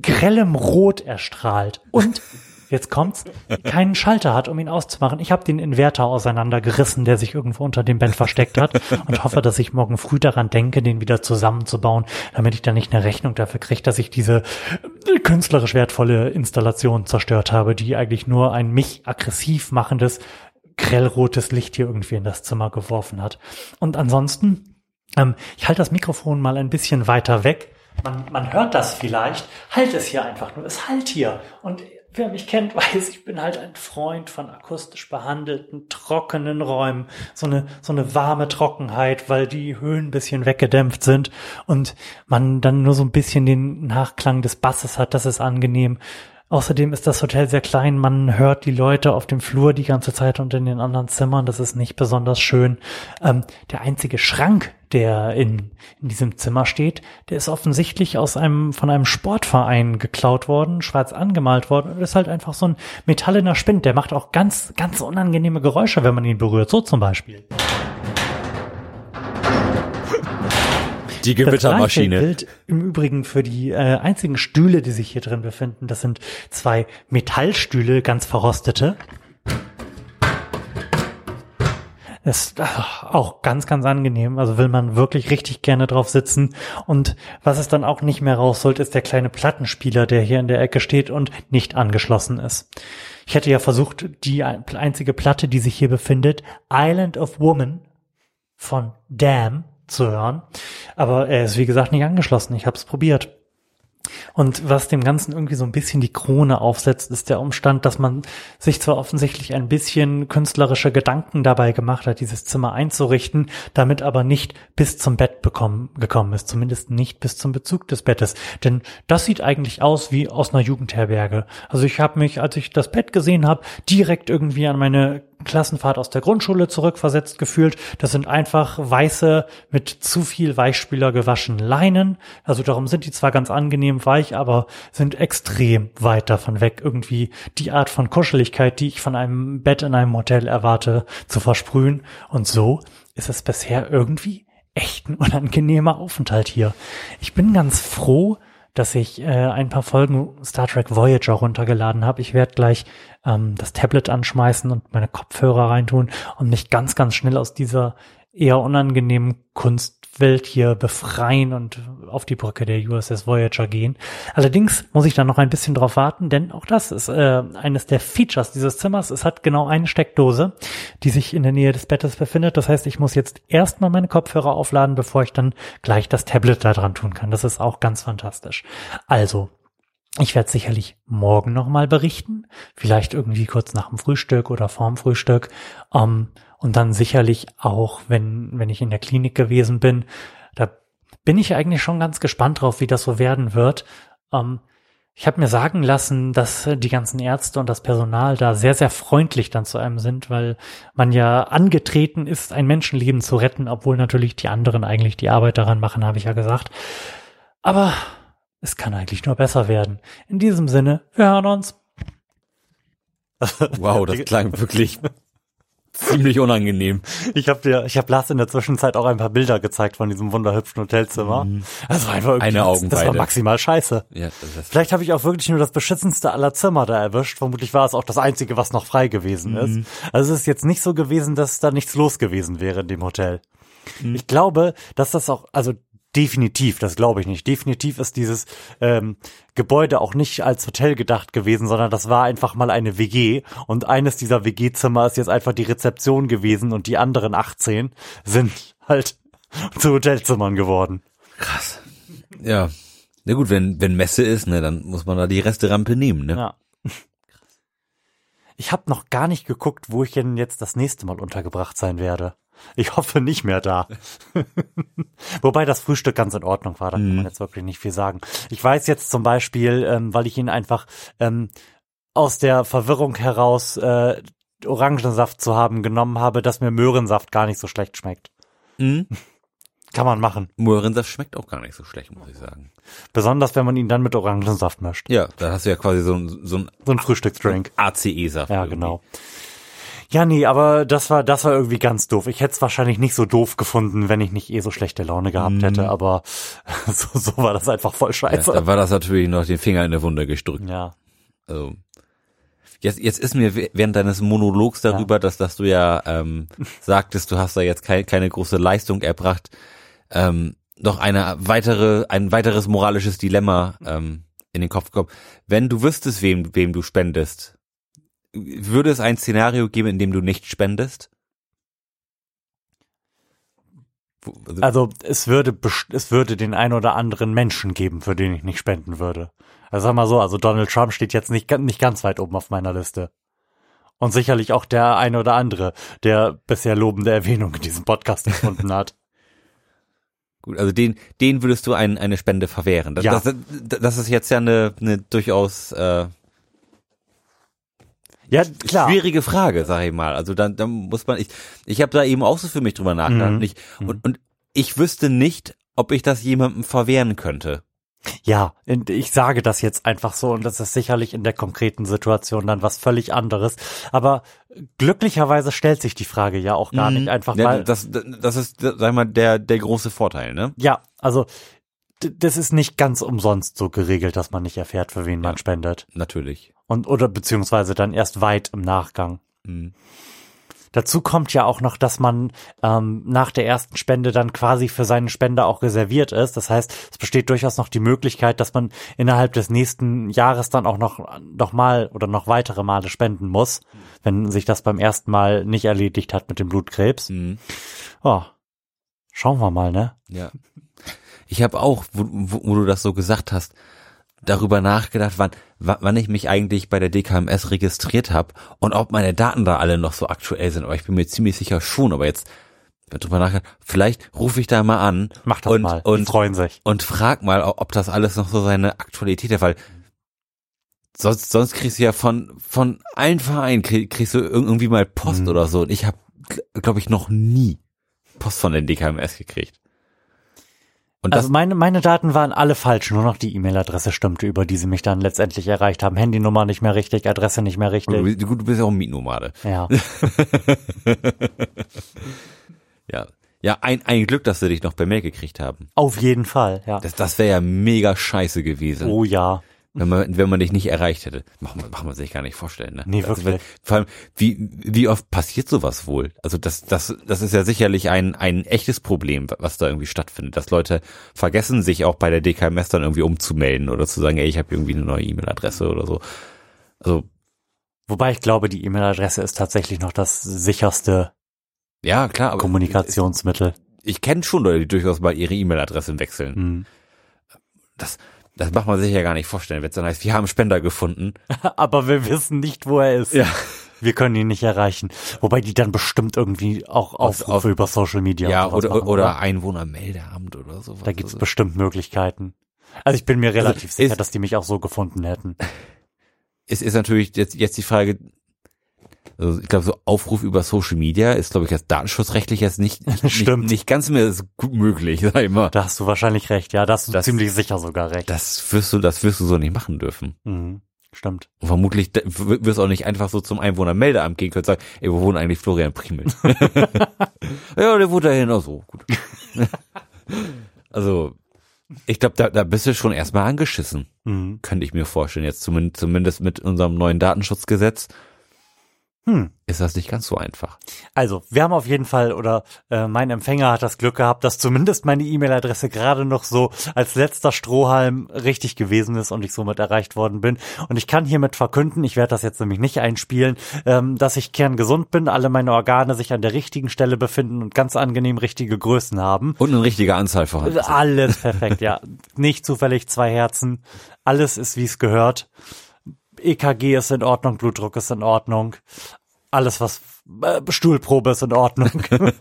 C: grellem Rot erstrahlt. Und jetzt kommt's, keinen Schalter hat, um ihn auszumachen. Ich habe den Inverter auseinandergerissen, der sich irgendwo unter dem Bett versteckt hat und hoffe, dass ich morgen früh daran denke, den wieder zusammenzubauen, damit ich dann nicht eine Rechnung dafür kriege, dass ich diese künstlerisch wertvolle Installation zerstört habe, die eigentlich nur ein mich aggressiv machendes grellrotes Licht hier irgendwie in das Zimmer geworfen hat. Und ansonsten, ähm, ich halte das Mikrofon mal ein bisschen weiter weg. Man, man hört das vielleicht. Halt es hier einfach nur. Es halt hier. Und wer mich kennt, weiß, ich bin halt ein Freund von akustisch behandelten, trockenen Räumen. So eine, so eine warme Trockenheit, weil die Höhen ein bisschen weggedämpft sind und man dann nur so ein bisschen den Nachklang des Basses hat. Das ist angenehm. Außerdem ist das Hotel sehr klein. Man hört die Leute auf dem Flur die ganze Zeit und in den anderen Zimmern. Das ist nicht besonders schön. Ähm, der einzige Schrank, der in, in diesem Zimmer steht, der ist offensichtlich aus einem, von einem Sportverein geklaut worden, schwarz angemalt worden und ist halt einfach so ein metallener Spind. Der macht auch ganz, ganz unangenehme Geräusche, wenn man ihn berührt. So zum Beispiel.
A: Die Gewittermaschine.
C: Das gilt im Übrigen für die äh, einzigen Stühle, die sich hier drin befinden. Das sind zwei Metallstühle, ganz verrostete. ist auch ganz, ganz angenehm. Also will man wirklich richtig gerne drauf sitzen. Und was es dann auch nicht mehr rausholt, ist der kleine Plattenspieler, der hier in der Ecke steht und nicht angeschlossen ist. Ich hätte ja versucht, die einzige Platte, die sich hier befindet, Island of Woman von Damn zu hören. Aber er ist, wie gesagt, nicht angeschlossen. Ich habe es probiert. Und was dem Ganzen irgendwie so ein bisschen die Krone aufsetzt, ist der Umstand, dass man sich zwar offensichtlich ein bisschen künstlerische Gedanken dabei gemacht hat, dieses Zimmer einzurichten, damit aber nicht bis zum Bett bekommen, gekommen ist, zumindest nicht bis zum Bezug des Bettes. Denn das sieht eigentlich aus wie aus einer Jugendherberge. Also ich habe mich, als ich das Bett gesehen habe, direkt irgendwie an meine Klassenfahrt aus der Grundschule zurückversetzt gefühlt. Das sind einfach weiße, mit zu viel Weichspüler gewaschene Leinen. Also darum sind die zwar ganz angenehm weich, aber sind extrem weit davon weg, irgendwie die Art von Kuscheligkeit, die ich von einem Bett in einem Hotel erwarte, zu versprühen. Und so ist es bisher irgendwie echt ein unangenehmer Aufenthalt hier. Ich bin ganz froh, dass ich äh, ein paar Folgen Star Trek Voyager runtergeladen habe. Ich werde gleich ähm, das Tablet anschmeißen und meine Kopfhörer reintun und mich ganz, ganz schnell aus dieser eher unangenehmen Kunstwelt hier befreien und auf die Brücke der USS Voyager gehen. Allerdings muss ich da noch ein bisschen drauf warten, denn auch das ist äh, eines der Features dieses Zimmers. Es hat genau eine Steckdose, die sich in der Nähe des Bettes befindet. Das heißt, ich muss jetzt erstmal meine Kopfhörer aufladen, bevor ich dann gleich das Tablet da dran tun kann. Das ist auch ganz fantastisch. Also,
B: Ich werde sicherlich morgen nochmal berichten, vielleicht irgendwie kurz nach dem Frühstück oder vorm Frühstück. Ähm, und dann sicherlich auch, wenn, wenn ich in der Klinik gewesen bin, da bin ich eigentlich schon ganz gespannt drauf, wie das so werden wird. Ähm, ich habe mir sagen lassen, dass die ganzen Ärzte und das Personal da sehr, sehr freundlich dann zu einem sind, weil man ja angetreten ist, ein Menschenleben zu retten, obwohl natürlich die anderen eigentlich die Arbeit daran machen, habe ich ja gesagt. Aber es kann eigentlich nur besser werden. In diesem Sinne, wir hören uns.
A: Wow, das klang wirklich ziemlich unangenehm.
B: Ich habe dir, ich habe Lars in der Zwischenzeit auch ein paar Bilder gezeigt von diesem wunderhübschen Hotelzimmer. Mhm. Das war einfach irgendwie,
A: eine
B: Augenweide. Das war maximal scheiße.
A: Ja,
B: Vielleicht habe ich auch wirklich nur das beschissenste aller Zimmer da erwischt. Vermutlich war es auch das einzige, was noch frei gewesen mhm. ist. Also es ist jetzt nicht so gewesen, dass da nichts los gewesen wäre in dem Hotel. Mhm. Ich glaube, dass das auch, also definitiv, das glaube ich nicht. Definitiv ist dieses ähm, Gebäude auch nicht als Hotel gedacht gewesen, sondern das war einfach mal eine WG und eines dieser WG-Zimmer ist jetzt einfach die Rezeption gewesen und die anderen 18 sind halt zu Hotelzimmern geworden.
A: Krass. Ja. Na gut, wenn wenn Messe ist, ne, dann muss man da die Resterampe nehmen, ne? Ja.
B: Ich habe noch gar nicht geguckt, wo ich denn jetzt das nächste Mal untergebracht sein werde. Ich hoffe nicht mehr da. Wobei das Frühstück ganz in Ordnung war, da kann man mhm. jetzt wirklich nicht viel sagen. Ich weiß jetzt zum Beispiel, ähm, weil ich ihn einfach ähm, aus der Verwirrung heraus äh, Orangensaft zu haben genommen habe, dass mir Möhrensaft gar nicht so schlecht schmeckt. Mhm. Kann man machen.
A: Möhrensaft schmeckt auch gar nicht so schlecht, muss ich sagen.
B: Besonders, wenn man ihn dann mit Orangensaft mischt.
A: Ja, da hast du ja quasi so ein, so ein,
B: so ein Frühstücksdrink.
A: ACE-Saft.
B: Ja, irgendwie. genau. Ja, nee, aber das war, das war irgendwie ganz doof. Ich hätte es wahrscheinlich nicht so doof gefunden, wenn ich nicht eh so schlechte Laune gehabt hätte, mm. aber so, so war das einfach voll scheiße.
A: Ja, da war das natürlich noch den Finger in der Wunde gestrückt.
B: Ja.
A: Also. Jetzt, jetzt ist mir während deines Monologs darüber, ja. dass, dass du ja ähm, sagtest, du hast da jetzt keine, keine große Leistung erbracht, ähm, noch eine weitere, ein weiteres moralisches Dilemma ähm, in den Kopf gekommen. Wenn du wüsstest, wem, wem du spendest, würde es ein Szenario geben, in dem du nicht spendest?
B: Also, also es würde es würde den ein oder anderen Menschen geben, für den ich nicht spenden würde. Also sag mal so, also Donald Trump steht jetzt nicht nicht ganz weit oben auf meiner Liste. Und sicherlich auch der eine oder andere, der bisher lobende Erwähnung in diesem Podcast gefunden hat.
A: Gut, also den, den würdest du ein, eine Spende verwehren. Das,
B: ja.
A: das, das ist jetzt ja eine, eine durchaus äh,
B: ja, klar.
A: Schwierige Frage, sag ich mal. Also dann, dann muss man, ich, ich habe da eben auch so für mich drüber nachgedacht. Mhm. Und, ich, mhm. und, und ich wüsste nicht, ob ich das jemandem verwehren könnte.
B: Ja, ich sage das jetzt einfach so und das ist sicherlich in der konkreten Situation dann was völlig anderes. Aber glücklicherweise stellt sich die Frage ja auch gar mhm. nicht einfach
A: ja, weil das das ist sag ich mal der der große Vorteil, ne?
B: Ja, also das ist nicht ganz umsonst so geregelt, dass man nicht erfährt, für wen ja, man spendet.
A: Natürlich.
B: Und oder beziehungsweise dann erst weit im Nachgang. Mhm. Dazu kommt ja auch noch, dass man ähm, nach der ersten Spende dann quasi für seinen Spender auch reserviert ist. Das heißt, es besteht durchaus noch die Möglichkeit, dass man innerhalb des nächsten Jahres dann auch noch, noch mal oder noch weitere Male spenden muss, wenn sich das beim ersten Mal nicht erledigt hat mit dem Blutkrebs. Mhm. Oh, schauen wir mal, ne?
A: Ja. Ich habe auch, wo, wo, wo du das so gesagt hast, darüber nachgedacht, wann, wann ich mich eigentlich bei der DKMS registriert habe und ob meine Daten da alle noch so aktuell sind. Aber ich bin mir ziemlich sicher schon. Aber jetzt darüber nachgedacht, vielleicht rufe ich da mal an.
B: Mach das
A: und,
B: mal.
A: Und, Die
B: freuen sich.
A: Und frag mal, ob das alles noch so seine Aktualität hat, weil sonst, sonst kriegst du ja von, von allen Vereinen krieg, kriegst du irgendwie mal Post mhm. oder so. Und ich habe, glaube ich, noch nie Post von der DKMS gekriegt.
B: Und also meine, meine Daten waren alle falsch, nur noch die E-Mail-Adresse stimmte, über die sie mich dann letztendlich erreicht haben. Handynummer nicht mehr richtig, Adresse nicht mehr richtig.
A: Du, du bist ja auch ein Mietnomade.
B: Ja.
A: ja. Ja, ein, ein Glück, dass sie dich noch per Mail gekriegt haben.
B: Auf jeden Fall, ja.
A: Das, das wäre ja mega scheiße gewesen.
B: Oh ja
A: wenn man, wenn man dich nicht erreicht hätte. Macht man, macht man sich gar nicht vorstellen. Ne?
B: Nee, wirklich. Also,
A: vor allem, wie, wie oft passiert sowas wohl? Also das, das, das ist ja sicherlich ein, ein echtes Problem, was da irgendwie stattfindet, dass Leute vergessen, sich auch bei der DKMS dann irgendwie umzumelden oder zu sagen, ey, ich habe irgendwie eine neue E-Mail-Adresse oder so. Also
B: Wobei ich glaube, die E-Mail-Adresse ist tatsächlich noch das sicherste
A: ja, klar,
B: aber Kommunikationsmittel.
A: Ich kenne schon Leute, die durchaus mal ihre E-Mail-Adresse wechseln. Mhm. Das, Das macht man sich ja gar nicht vorstellen, wenn es dann heißt, wir haben Spender gefunden.
B: Aber wir wissen nicht, wo er ist.
A: Ja.
B: Wir können ihn nicht erreichen. Wobei die dann bestimmt irgendwie auch Aufrufe
A: auf-
B: über Social Media
A: Ja,
B: sowas
A: oder,
B: machen,
A: oder Einwohnermeldeamt oder so.
B: Da gibt's bestimmt Möglichkeiten. Also ich bin mir relativ
A: ist-
B: sicher, dass die mich auch so gefunden hätten.
A: Es ist natürlich jetzt, jetzt die Frage, also ich glaube, so Aufruf über Social Media ist, glaube ich, jetzt datenschutzrechtlich jetzt nicht, nicht,
B: Stimmt.
A: nicht, nicht ganz mehr gut möglich, sag ich mal.
B: Da hast du wahrscheinlich recht. Ja, da hast du
A: Das-
B: ziemlich sicher sogar recht.
A: Das wirst du, das wirst du so nicht machen dürfen.
B: Mhm. Stimmt.
A: Und vermutlich wirst du auch nicht einfach so zum Einwohnermeldeamt gehen können und sagen, ey, wo wohnt eigentlich Florian Primel? ja, der wohnt da hin, auch so, gut. also, ich glaube, da, da bist du schon erstmal angeschissen,
B: Mhm.
A: könnte ich mir vorstellen. Jetzt zumindest, zumindest mit unserem neuen Datenschutzgesetz
B: Hm.
A: ist das nicht ganz so einfach.
B: Also, wir haben auf jeden Fall, oder äh, mein Empfänger hat das Glück gehabt, dass zumindest meine E-Mail-Adresse gerade noch so als letzter Strohhalm richtig gewesen ist und ich somit erreicht worden bin. Und ich kann hiermit verkünden, ich werde das jetzt nämlich nicht einspielen, ähm, dass ich kerngesund bin, alle meine Organe sich an der richtigen Stelle befinden und ganz angenehm richtige Größen haben.
A: Und eine richtige Anzahl vorhanden.
B: Alles perfekt, ja. Nicht zufällig zwei Herzen. Alles ist, wie es gehört. EKG ist in Ordnung, Blutdruck ist in Ordnung. Alles, was äh, Stuhlprobe ist in Ordnung.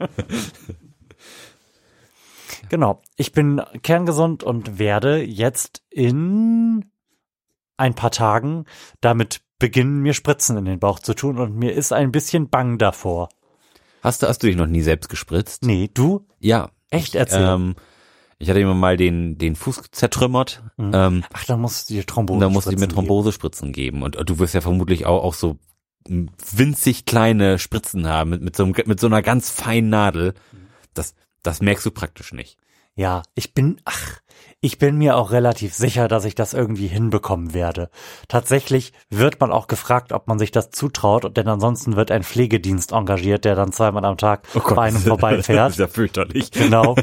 B: genau. Ich bin kerngesund und werde jetzt in ein paar Tagen damit beginnen, mir Spritzen in den Bauch zu tun und mir ist ein bisschen bang davor.
A: Hast du, hast du dich noch nie selbst gespritzt?
B: Nee, du?
A: Ja.
B: Echt? Erzähl.
A: Ähm, ich hatte immer mal den, den Fuß zertrümmert. Ähm,
B: Ach, da musst du dir Thrombose
A: Und da musste ich mir
B: spritzen geben.
A: Thrombosespritzen geben. Und, und du wirst ja vermutlich auch, auch so winzig kleine Spritzen haben mit, mit, so, einem, mit so einer ganz feinen Nadel. Das, das merkst du praktisch nicht.
B: Ja, ich bin, ach, ich bin mir auch relativ sicher, dass ich das irgendwie hinbekommen werde. Tatsächlich wird man auch gefragt, ob man sich das zutraut, denn ansonsten wird ein Pflegedienst engagiert, der dann zweimal am Tag bei einem
A: das ist
B: vorbeifährt.
A: ja fürchterlich.
B: Genau.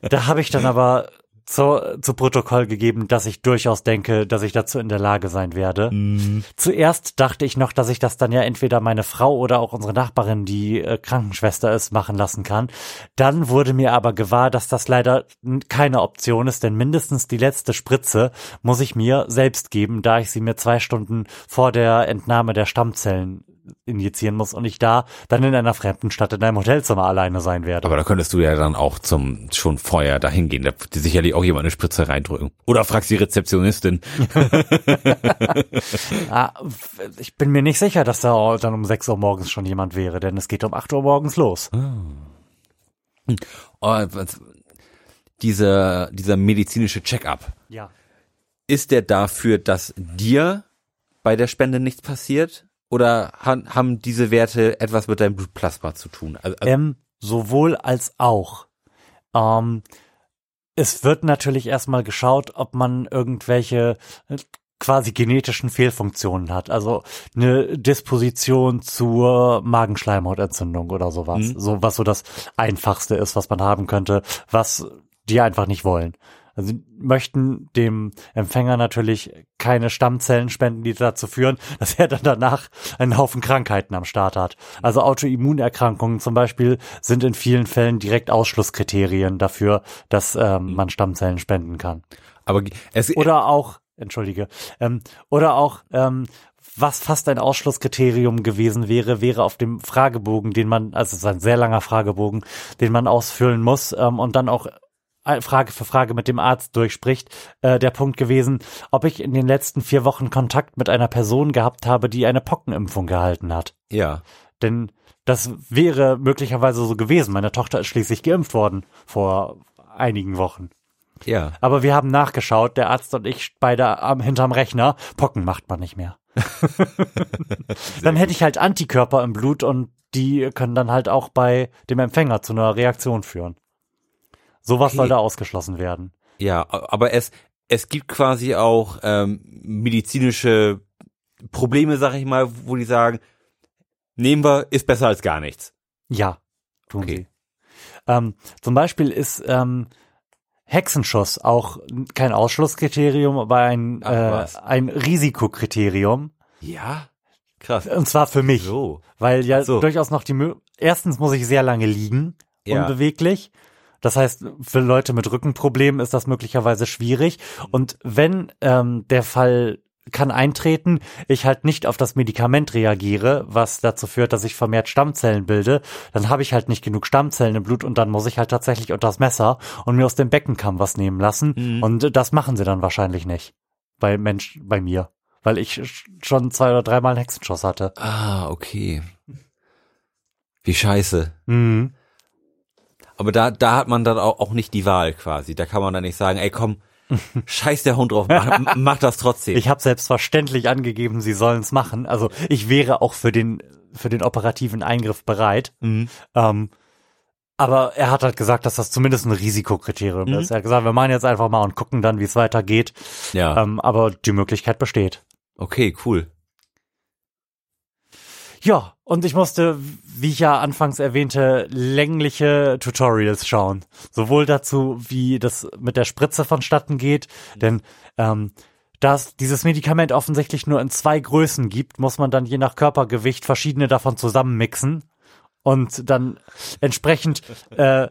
B: Da habe ich dann aber zu, zu Protokoll gegeben, dass ich durchaus denke, dass ich dazu in der Lage sein werde. Zuerst dachte ich noch, dass ich das dann ja entweder meine Frau oder auch unsere Nachbarin, die äh, Krankenschwester ist, machen lassen kann. Dann wurde mir aber gewahr, dass das leider keine Option ist, denn mindestens die letzte Spritze muss ich mir selbst geben, da ich sie mir zwei Stunden vor der Entnahme der Stammzellen injizieren muss und ich da dann in einer fremden Stadt in einem Hotelzimmer alleine sein werde.
A: Aber da könntest du ja dann auch zum schon vorher dahin gehen. Da wird sicherlich auch jemand eine Spritze reindrücken. Oder fragst die Rezeptionistin.
B: Ah, ich bin mir nicht sicher, dass da dann um 6 Uhr morgens schon jemand wäre, denn es geht um 8 Uhr morgens los.
A: Oh, was, dieser, dieser medizinische Check-up.
B: Ja.
A: Ist der dafür, dass dir bei der Spende nichts passiert? Oder han, haben diese Werte etwas mit deinem Blutplasma zu tun? Also, also,
B: Ähm, sowohl als auch. Ähm, es wird natürlich erstmal geschaut, ob man irgendwelche äh, quasi genetischen Fehlfunktionen hat. Also eine Disposition zur Magenschleimhautentzündung oder sowas.
A: Mhm.
B: So, was so das Einfachste ist, was man haben könnte, was die einfach nicht wollen. Also sie möchten dem Empfänger natürlich keine Stammzellen spenden, die dazu führen, dass er dann danach einen Haufen Krankheiten am Start hat. Also Autoimmunerkrankungen zum Beispiel sind in vielen Fällen direkt Ausschlusskriterien dafür, dass ähm, man Stammzellen spenden kann.
A: aber es,
B: Oder auch, entschuldige, ähm, oder auch, ähm, was fast ein Ausschlusskriterium gewesen wäre, wäre auf dem Fragebogen, den man, also es ist ein sehr langer Fragebogen, den man ausfüllen muss ähm, und dann auch Frage für Frage mit dem Arzt durchspricht, äh, der Punkt gewesen, ob ich in den letzten vier Wochen Kontakt mit einer Person gehabt habe, die eine Pockenimpfung gehalten hat.
A: ja.
B: Denn das wäre möglicherweise so gewesen. Meine Tochter ist schließlich geimpft worden vor einigen Wochen.
A: Ja.
B: Aber wir haben nachgeschaut, der Arzt und ich beide am, hinterm Rechner. Pocken macht man nicht mehr. dann hätte ich halt Antikörper im Blut und die können dann halt auch bei dem Empfänger zu einer Reaktion führen. Sowas
A: Okay.
B: soll da ausgeschlossen werden.
A: Ja, aber es, es gibt quasi auch ähm, medizinische Probleme, sag ich mal, wo die sagen, nehmen wir, ist besser als gar nichts.
B: Ja, tun
A: Okay.
B: sie. Ähm, zum Beispiel ist ähm, Hexenschuss auch kein Ausschlusskriterium, aber ein,
A: Ach,
B: äh, ein Risikokriterium.
A: Ja? Krass.
B: Und zwar für mich.
A: So.
B: Weil ja
A: So.
B: durchaus noch die Mö Erstens muss ich sehr lange liegen,
A: Ja.
B: unbeweglich. Das heißt, für Leute mit Rückenproblemen ist das möglicherweise schwierig. Und wenn ähm, der Fall kann eintreten, ich halt nicht auf das Medikament reagiere, was dazu führt, dass ich vermehrt Stammzellen bilde, dann habe ich halt nicht genug Stammzellen im Blut und dann muss ich halt tatsächlich unter das Messer und mir aus dem Beckenkamm was nehmen lassen.
A: Mhm.
B: Und das machen sie dann wahrscheinlich nicht. Bei Mensch, bei mir. Weil ich schon zwei oder dreimal einen Hexenschuss hatte.
A: Ah, okay. Wie scheiße.
B: Mhm.
A: Aber da, da hat man dann auch, auch nicht die Wahl quasi. Da kann man dann nicht sagen, ey komm, scheiß der Hund drauf, mach, mach das trotzdem.
B: Ich habe selbstverständlich angegeben, sie sollen es machen. Also ich wäre auch für den für den operativen Eingriff bereit.
A: Mhm.
B: Ähm, aber er hat halt gesagt, dass das zumindest ein Risikokriterium
A: Mhm.
B: ist. Er hat gesagt, wir machen jetzt einfach mal und gucken dann, wie es weitergeht.
A: Ja,
B: Ähm, aber die Möglichkeit besteht.
A: okay, cool.
B: Ja, und ich musste, wie ich ja anfangs erwähnte, längliche Tutorials schauen. Sowohl dazu, wie das mit der Spritze vonstatten geht, denn ähm, da es dieses Medikament offensichtlich nur in zwei Größen gibt, muss man dann je nach Körpergewicht verschiedene davon zusammenmixen und dann entsprechend äh,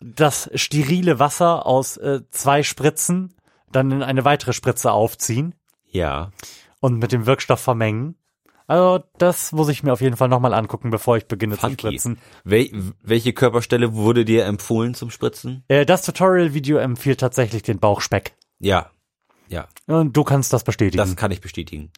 B: das sterile Wasser aus äh, zwei Spritzen dann in eine weitere Spritze aufziehen
A: Ja.
B: und mit dem Wirkstoff vermengen. Also das muss ich mir auf jeden Fall nochmal angucken, bevor ich beginne zu
A: Funky.
B: spritzen.
A: Wel welche Körperstelle wurde dir empfohlen zum Spritzen?
B: Äh, das Tutorial-Video empfiehlt tatsächlich den Bauchspeck.
A: Ja. Ja,
B: Und du kannst das bestätigen.
A: das kann ich bestätigen.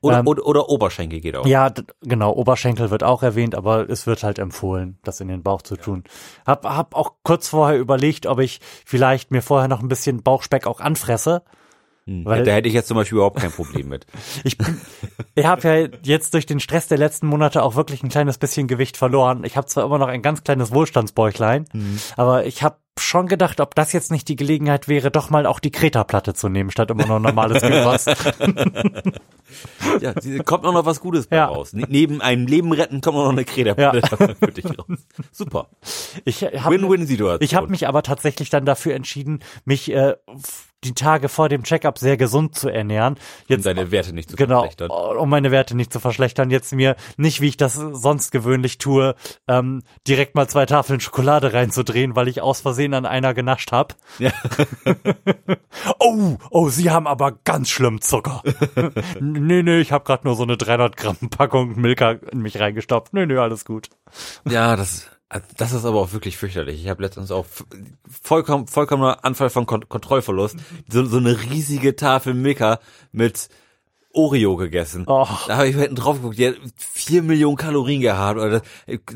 A: Oder,
B: Ähm,
A: oder, oder Oberschenkel geht auch.
B: ja, genau, Oberschenkel wird auch erwähnt, aber es wird halt empfohlen, das in den Bauch zu tun. Hab, hab auch kurz vorher überlegt, ob ich vielleicht mir vorher noch ein bisschen Bauchspeck auch anfresse.
A: Hm.
B: weil-
A: da hätte ich jetzt zum Beispiel überhaupt kein Problem mit.
B: Ich, ich habe ja jetzt durch den Stress der letzten Monate auch wirklich ein kleines bisschen Gewicht verloren. Ich habe zwar immer noch ein ganz kleines Wohlstandsbäuchlein, aber ich habe schon gedacht, ob das jetzt nicht die Gelegenheit wäre, doch mal auch die Kreta-Platte zu nehmen, statt immer nur normales Gyros.
A: Ja, sie- kommt auch noch was Gutes bei
B: Ja.
A: raus. Ne- Neben einem Leben retten kommt noch eine Kreta
B: Ja.
A: für dich raus. Super.
B: Ich habe
A: Win-win-Situation.
B: ich hab mich aber tatsächlich dann dafür entschieden, mich äh, die Tage vor dem Checkup sehr gesund zu ernähren.
A: um
B: Jetzt
A: deine Werte nicht zu
B: Genau,
A: verschlechtern.
B: um meine Werte nicht zu verschlechtern, jetzt mir nicht, wie ich das sonst gewöhnlich tue, ähm, direkt mal zwei Tafeln Schokolade reinzudrehen, weil ich aus Versehen an einer genascht hab.
A: Ja.
B: Oh, oh, Sie haben aber ganz schlimm Zucker. nee, nee, ich habe gerade nur so eine 300 Gramm Packung Milka in mich reingestopft. Nee, nee, alles gut.
A: Ja, das, das ist aber auch wirklich fürchterlich. Ich habe letztens auch vollkommen, vollkommener Anfall von Kon Kontrollverlust. So, so eine riesige Tafel Milka mit Oreo gegessen.
B: Oh.
A: Da habe ich hinten drauf geguckt, die hat vier Millionen Kalorien gehabt. Oder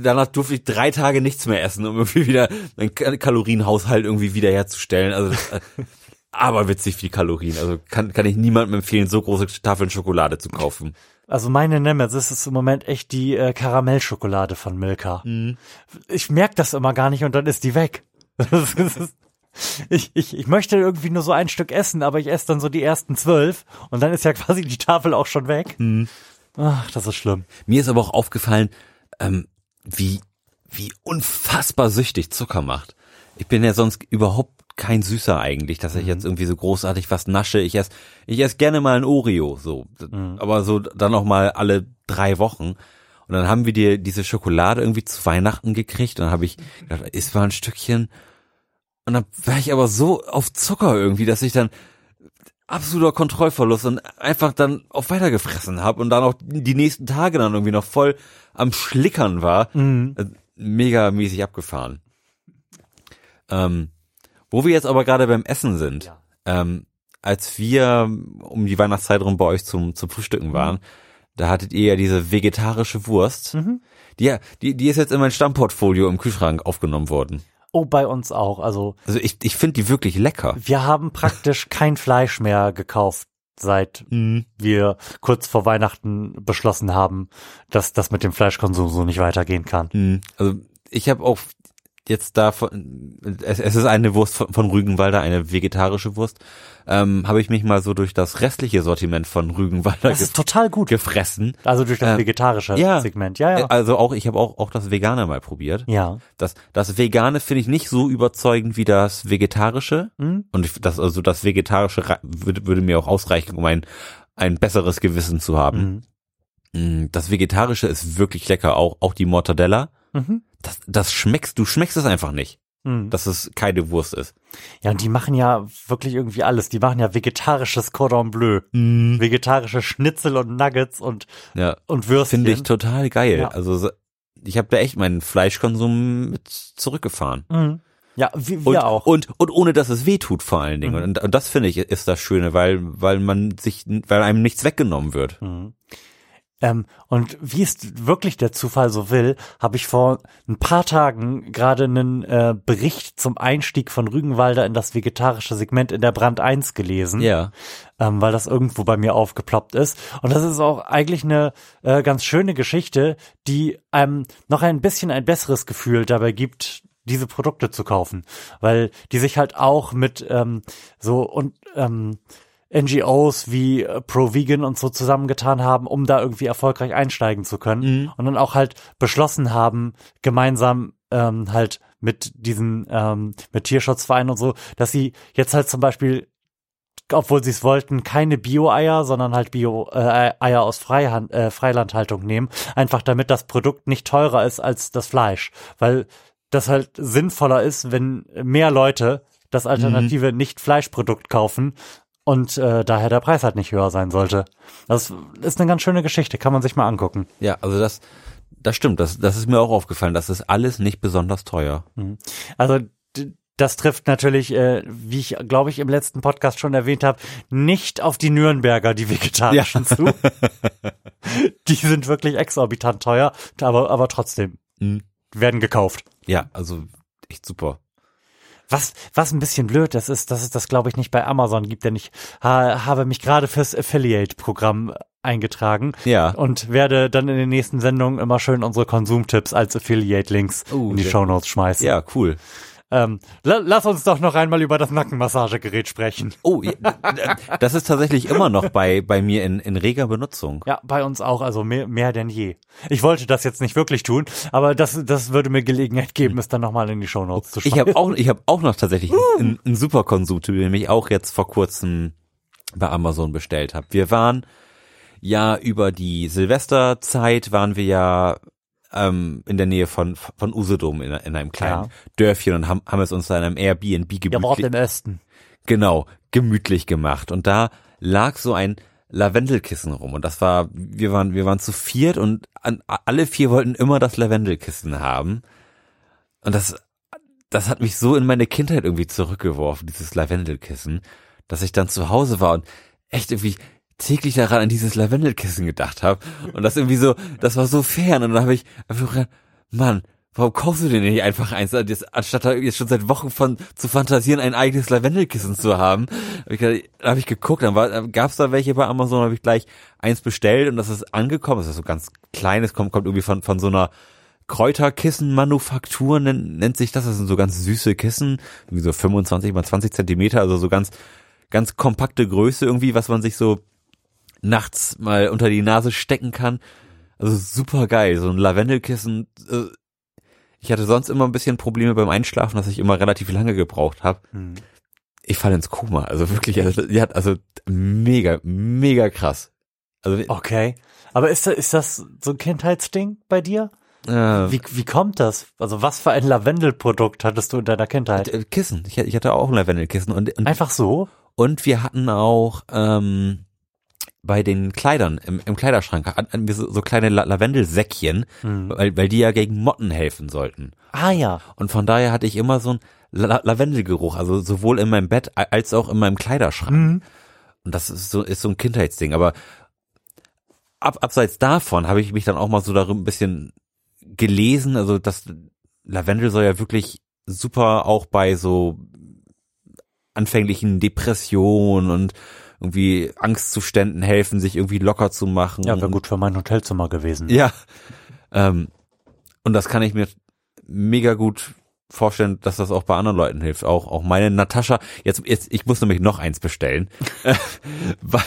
A: danach durfte ich drei Tage nichts mehr essen, um irgendwie wieder meinen Ka- Kalorienhaushalt irgendwie wiederherzustellen. Also das, äh, aber witzig viel Kalorien. Also kann, kann ich niemandem empfehlen, so große Tafeln Schokolade zu kaufen.
B: Also meine Nemesis ist im Moment echt die äh, Karamellschokolade von Milka. Ich merk das immer gar nicht und dann ist die weg. Ich, ich, ich möchte irgendwie nur so ein Stück essen, aber ich esse dann so die ersten zwölf und dann ist ja quasi die Tafel auch schon weg. Ach, das ist schlimm.
A: Mir ist aber auch aufgefallen, ähm, wie, wie unfassbar süchtig Zucker macht. Ich bin ja sonst überhaupt kein Süßer eigentlich, dass ich jetzt irgendwie so großartig was nasche. Ich esse, ich esse gerne mal ein Oreo, so. Aber so dann noch mal alle drei Wochen. Und dann haben wir dir diese Schokolade irgendwie zu Weihnachten gekriegt. Und dann habe ich gedacht, isst mal ein Stückchen. Und dann war ich aber so auf Zucker irgendwie, dass ich dann absoluter Kontrollverlust und einfach dann auch weitergefressen habe und dann auch die nächsten Tage dann irgendwie noch voll am Schlickern war.
B: Mhm.
A: Äh, Mega mäßig abgefahren. Ähm, wo wir jetzt aber gerade beim Essen sind,
B: Ja.
A: ähm, als wir um die Weihnachtszeit rum bei euch zum, zum Frühstücken waren, da hattet ihr ja diese vegetarische Wurst.
B: Mhm.
A: Die, die, die ist jetzt in mein Stammportfolio im Kühlschrank aufgenommen worden.
B: Oh, bei uns auch. Also
A: Also ich, ich finde die wirklich lecker.
B: wir haben praktisch kein Fleisch mehr gekauft, seit wir kurz vor Weihnachten beschlossen haben, dass das mit dem Fleischkonsum so nicht weitergehen kann.
A: Hm, Also ich habe auch jetzt davon, es, es ist eine Wurst von, von Rügenwalder, eine vegetarische Wurst, ähm, habe ich mich mal so durch das restliche Sortiment von Rügenwalder
B: Das ist total gut.
A: gefressen.
B: Also durch das
A: Ähm,
B: vegetarische
A: ja.
B: Segment. Ja, ja.
A: Also auch, ich habe auch, auch das Vegane mal probiert.
B: ja.
A: Das, das Vegane finde ich nicht so überzeugend wie das Vegetarische.
B: Mhm.
A: Und ich, das, also das Vegetarische würde, würde mir auch ausreichen, um ein, ein besseres Gewissen zu haben.
B: Mhm.
A: Mm, Das Vegetarische ist wirklich lecker, auch, auch die Mortadella.
B: Mhm.
A: Das, das schmeckst, du schmeckst es einfach nicht. mhm. dass es keine Wurst ist.
B: Ja, und die machen ja wirklich irgendwie alles. Die machen ja vegetarisches Cordon Bleu, mhm. vegetarische Schnitzel und Nuggets und,
A: ja.
B: und Würstchen.
A: Finde ich total geil. Ja. Also ich habe da echt meinen Fleischkonsum mit zurückgefahren.
B: Mhm. Ja, wie, wir
A: und,
B: auch.
A: Und, und ohne dass es weh tut vor allen Dingen. Mhm. Und, und das finde ich ist das Schöne, weil, weil man sich, weil einem nichts weggenommen wird.
B: Mhm. Ähm, und wie es wirklich der Zufall so will, habe ich vor ein paar Tagen gerade einen äh, Bericht zum Einstieg von Rügenwalder in das vegetarische Segment in der Brand 1 gelesen.
A: Ja.
B: Ähm, weil das irgendwo bei mir aufgeploppt ist. Und das ist auch eigentlich eine äh, ganz schöne Geschichte, die einem noch ein bisschen ein besseres Gefühl dabei gibt, diese Produkte zu kaufen. Weil die sich halt auch mit ähm, so und ähm, NGOs wie äh, Pro Vegan und so zusammengetan haben, um da irgendwie erfolgreich einsteigen zu können mhm. und dann auch halt beschlossen haben, gemeinsam ähm, halt mit diesen ähm, mit Tierschutzvereinen und so, dass sie jetzt halt zum Beispiel obwohl sie es wollten, keine Bio-Eier, sondern halt Bio-Eier aus Freihand, äh, Freilandhaltung nehmen, einfach damit das Produkt nicht teurer ist als das Fleisch, weil das halt sinnvoller ist, wenn mehr Leute das alternative mhm. Nicht-Fleischprodukt kaufen, und äh, daher der Preis halt nicht höher sein sollte. Das ist eine ganz schöne Geschichte, kann man sich mal angucken.
A: Ja, also das, das stimmt, das, das ist mir auch aufgefallen, das ist alles nicht besonders teuer.
B: Mhm. Also das trifft natürlich, äh, wie ich glaube ich im letzten Podcast schon erwähnt habe, nicht auf die Nürnberger, die vegetarischen ja. zu. die sind wirklich exorbitant teuer, aber, aber trotzdem mhm. werden gekauft.
A: Ja, also echt super.
B: Was, was ein bisschen blöd ist, ist, dass es das, glaube ich, nicht bei Amazon gibt, denn ich ha, habe mich gerade fürs Affiliate-Programm eingetragen
A: ja.
B: und werde dann in den nächsten Sendungen immer schön unsere Konsumtipps als Affiliate-Links uh, in die Show Notes schmeißen.
A: Ja, cool.
B: Ähm, la lass uns doch noch einmal über das Nackenmassagegerät sprechen.
A: Oh, das ist tatsächlich immer noch bei, bei mir in, in reger Benutzung.
B: Ja, bei uns auch, also mehr, mehr denn je. Ich wollte das jetzt nicht wirklich tun, aber das, das würde mir Gelegenheit geben, es dann nochmal in die Shownotes zu schreiben.
A: Ich habe auch, ich hab auch noch tatsächlich einen, einen super Konsumtyp, den ich auch jetzt vor kurzem bei Amazon bestellt habe. Wir waren ja über die Silvesterzeit waren wir ja ähm, in der Nähe von von Usedom in, in einem kleinen ja. Dörfchen und haben, haben es uns in einem Airbnb gemütlich.
B: Ja, im Osten.
A: Genau, gemütlich gemacht. Und da lag so ein Lavendelkissen rum und das war, wir waren, wir waren zu viert und an, alle vier wollten immer das Lavendelkissen haben. Und das, das hat mich so in meine Kindheit irgendwie zurückgeworfen, dieses Lavendelkissen, dass ich dann zu Hause war und echt irgendwie täglich daran an dieses Lavendelkissen gedacht habe und das irgendwie so, das war so fern und dann habe ich einfach gedacht, Mann, warum kaufst du dir nicht einfach eins, anstatt da jetzt schon seit Wochen von zu fantasieren, ein eigenes Lavendelkissen zu haben? Hab ich, gedacht, ich geguckt, dann war, gab's da welche bei Amazon, habe ich gleich eins bestellt und das ist angekommen, das ist so ganz kleines, kommt, kommt irgendwie von, von so einer Kräuterkissenmanufaktur nennt, nennt sich das. Das sind so ganz süße Kissen, irgendwie so 25 mal 20 Zentimeter, also so ganz, ganz kompakte Größe irgendwie, was man sich so nachts mal unter die Nase stecken kann. Also super geil, so ein Lavendelkissen. Äh, ich hatte sonst immer ein bisschen Probleme beim Einschlafen, dass ich immer relativ lange gebraucht habe. Hm. Ich falle ins Koma, also wirklich, also, ja, also mega, mega krass.
B: Also okay, aber ist das, ist das so ein Kindheitsding bei dir? Äh, wie, wie kommt das? Also was für ein Lavendelprodukt hattest du in deiner Kindheit?
A: Kissen. Ich, ich hatte auch ein Lavendelkissen und, und
B: einfach so.
A: Und wir hatten auch ähm, bei den Kleidern im, im Kleiderschrank hatten wir so, so kleine La Lavendelsäckchen, mhm. weil, weil die ja gegen Motten helfen sollten.
B: Ah ja.
A: Und von daher hatte ich immer so einen La Lavendelgeruch, also sowohl in meinem Bett als auch in meinem Kleiderschrank. Mhm. Und das ist so, ist so ein Kindheitsding. Aber ab, abseits davon habe ich mich dann auch mal so darüber ein bisschen gelesen. Also das Lavendel soll ja wirklich super auch bei so anfänglichen Depressionen und irgendwie Angstzuständen helfen, sich irgendwie locker zu machen.
B: Ja, wäre gut für mein Hotelzimmer gewesen.
A: Ja. Ähm, und das kann ich mir mega gut vorstellen, dass das auch bei anderen Leuten hilft. Auch, auch meine Natascha, jetzt, jetzt, ich muss nämlich noch eins bestellen, weil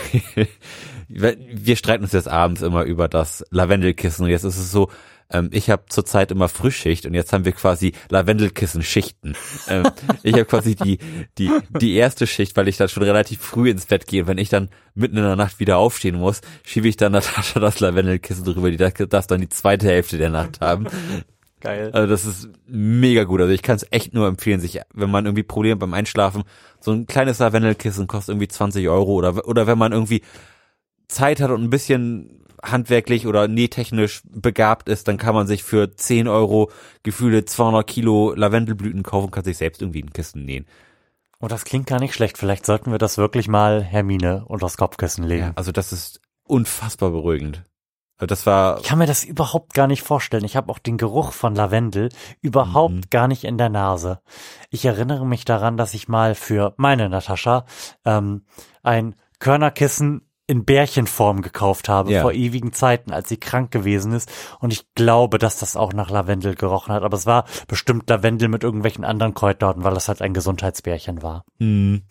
A: wir streiten uns jetzt abends immer über das Lavendelkissen und jetzt ist es so, ähm, ich habe zurzeit immer Frühschicht und jetzt haben wir quasi Lavendelkissen-Schichten. ähm, ich habe quasi die, die, die erste Schicht, weil ich dann schon relativ früh ins Bett gehe. Wenn ich dann mitten in der Nacht wieder aufstehen muss, schiebe ich dann Natascha das Lavendelkissen drüber, die darf dann die zweite Hälfte der Nacht haben.
B: Geil.
A: Also das ist mega gut. Also ich kann es echt nur empfehlen, sich, wenn man irgendwie Probleme beim Einschlafen, so ein kleines Lavendelkissen kostet irgendwie 20 Euro oder, oder wenn man irgendwie Zeit hat und ein bisschen handwerklich oder nähtechnisch begabt ist, dann kann man sich für 10 Euro gefühle 200 Kilo Lavendelblüten kaufen, kann sich selbst irgendwie ein Kissen nähen.
B: Oh, das klingt gar nicht schlecht. Vielleicht sollten wir das wirklich mal Hermine unter das Kopfkissen legen.
A: Ja, also das ist unfassbar beruhigend. Also das war.
B: Ich kann mir das überhaupt gar nicht vorstellen. Ich habe auch den Geruch von Lavendel überhaupt mhm. gar nicht in der Nase. Ich erinnere mich daran, dass ich mal für meine Natascha ähm, ein Körnerkissen in Bärchenform gekauft habe ja. vor ewigen Zeiten, als sie krank gewesen ist. Und ich glaube, dass das auch nach Lavendel gerochen hat. Aber es war bestimmt Lavendel mit irgendwelchen anderen Kräutern, weil das halt ein Gesundheitsbärchen war.
A: Mhm.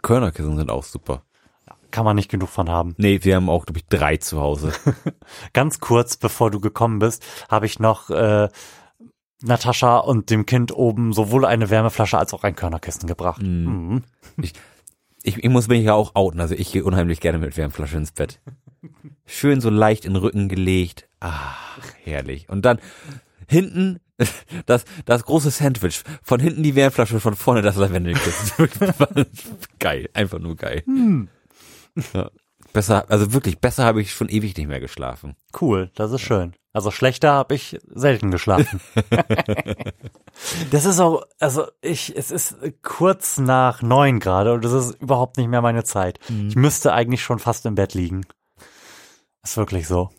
A: Körnerkissen sind auch super.
B: Kann man nicht genug von haben.
A: Nee, wir haben auch, glaube ich, drei zu Hause.
B: Ganz kurz, bevor du gekommen bist, habe ich noch äh, Natascha und dem Kind oben sowohl eine Wärmeflasche als auch ein Körnerkissen gebracht. Mhm.
A: Mhm. Ich, ich, ich muss mich ja auch outen, also ich gehe unheimlich gerne mit Wärmflasche ins Bett. Schön so leicht in den Rücken gelegt. Ach, herrlich. Und dann hinten das, das große Sandwich. Von hinten die Wärmflasche, von vorne das Lavendelkissen. geil, einfach nur geil. Hm. Ja. Besser, also wirklich, besser habe ich schon ewig nicht mehr geschlafen.
B: Cool, das ist schön. Also schlechter habe ich selten geschlafen. das ist auch, also ich, es ist kurz nach neun gerade und das ist überhaupt nicht mehr meine Zeit. Mhm. Ich müsste eigentlich schon fast im Bett liegen. Ist wirklich so.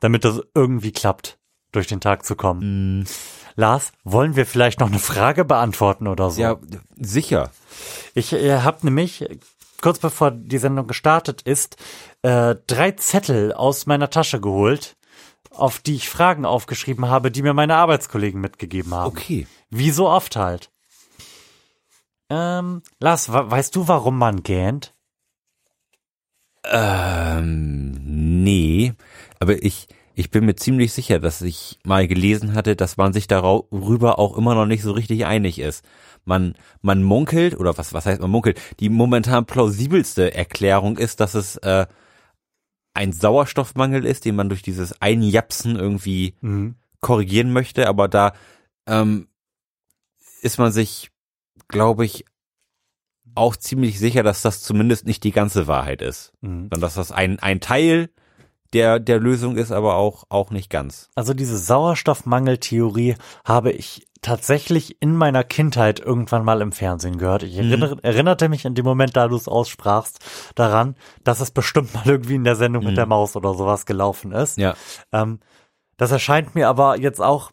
B: Damit das irgendwie klappt, durch den Tag zu kommen. Mhm. Lars, wollen wir vielleicht noch eine Frage beantworten oder so?
A: Ja, sicher.
B: Ich äh, habe nämlich kurz bevor die Sendung gestartet ist, äh, drei Zettel aus meiner Tasche geholt, auf die ich Fragen aufgeschrieben habe, die mir meine Arbeitskollegen mitgegeben haben.
A: Okay.
B: Wie so oft halt. Ähm, Lars, weißt du, warum man gähnt?
A: Ähm, nee. Aber ich, ich bin mir ziemlich sicher, dass ich mal gelesen hatte, dass man sich darüber auch immer noch nicht so richtig einig ist. Man, man munkelt, oder was, was heißt man munkelt? Die momentan plausibelste Erklärung ist, dass es äh, ein Sauerstoffmangel ist, den man durch dieses Einjapsen irgendwie mhm. korrigieren möchte, aber da ähm, ist man sich, glaube ich, auch ziemlich sicher, dass das zumindest nicht die ganze Wahrheit ist, mhm. sondern dass das ein, ein Teil der, der Lösung ist, aber auch, auch nicht ganz.
B: Also diese Sauerstoffmangeltheorie habe ich tatsächlich in meiner Kindheit irgendwann mal im Fernsehen gehört. Ich erinnere, mhm. erinnerte mich in dem Moment, da du es aussprachst, daran, dass es bestimmt mal irgendwie in der Sendung mhm. mit der Maus oder sowas gelaufen ist.
A: Ja.
B: Ähm, das erscheint mir aber jetzt auch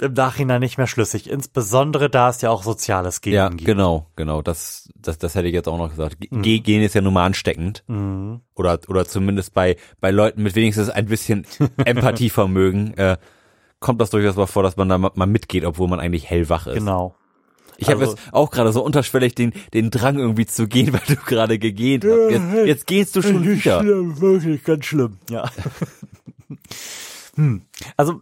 B: im Nachhinein nicht mehr schlüssig, insbesondere da es ja auch soziales Gehen
A: ja, gibt. Ja, genau, genau. Das, das, das hätte ich jetzt auch noch gesagt. G mhm. Gehen ist ja nun mal ansteckend.
B: Mhm.
A: Oder, oder zumindest bei, bei Leuten mit wenigstens ein bisschen Empathievermögen, äh, kommt das durchaus mal vor, dass man da mal mitgeht, obwohl man eigentlich hellwach ist.
B: Genau.
A: Ich also, habe jetzt auch gerade so unterschwellig den, den Drang irgendwie zu gehen, weil du gerade gegähnt hast. Jetzt, jetzt gehst du schon wieder.
B: Schlimm, wirklich ganz schlimm, ja. hm. Also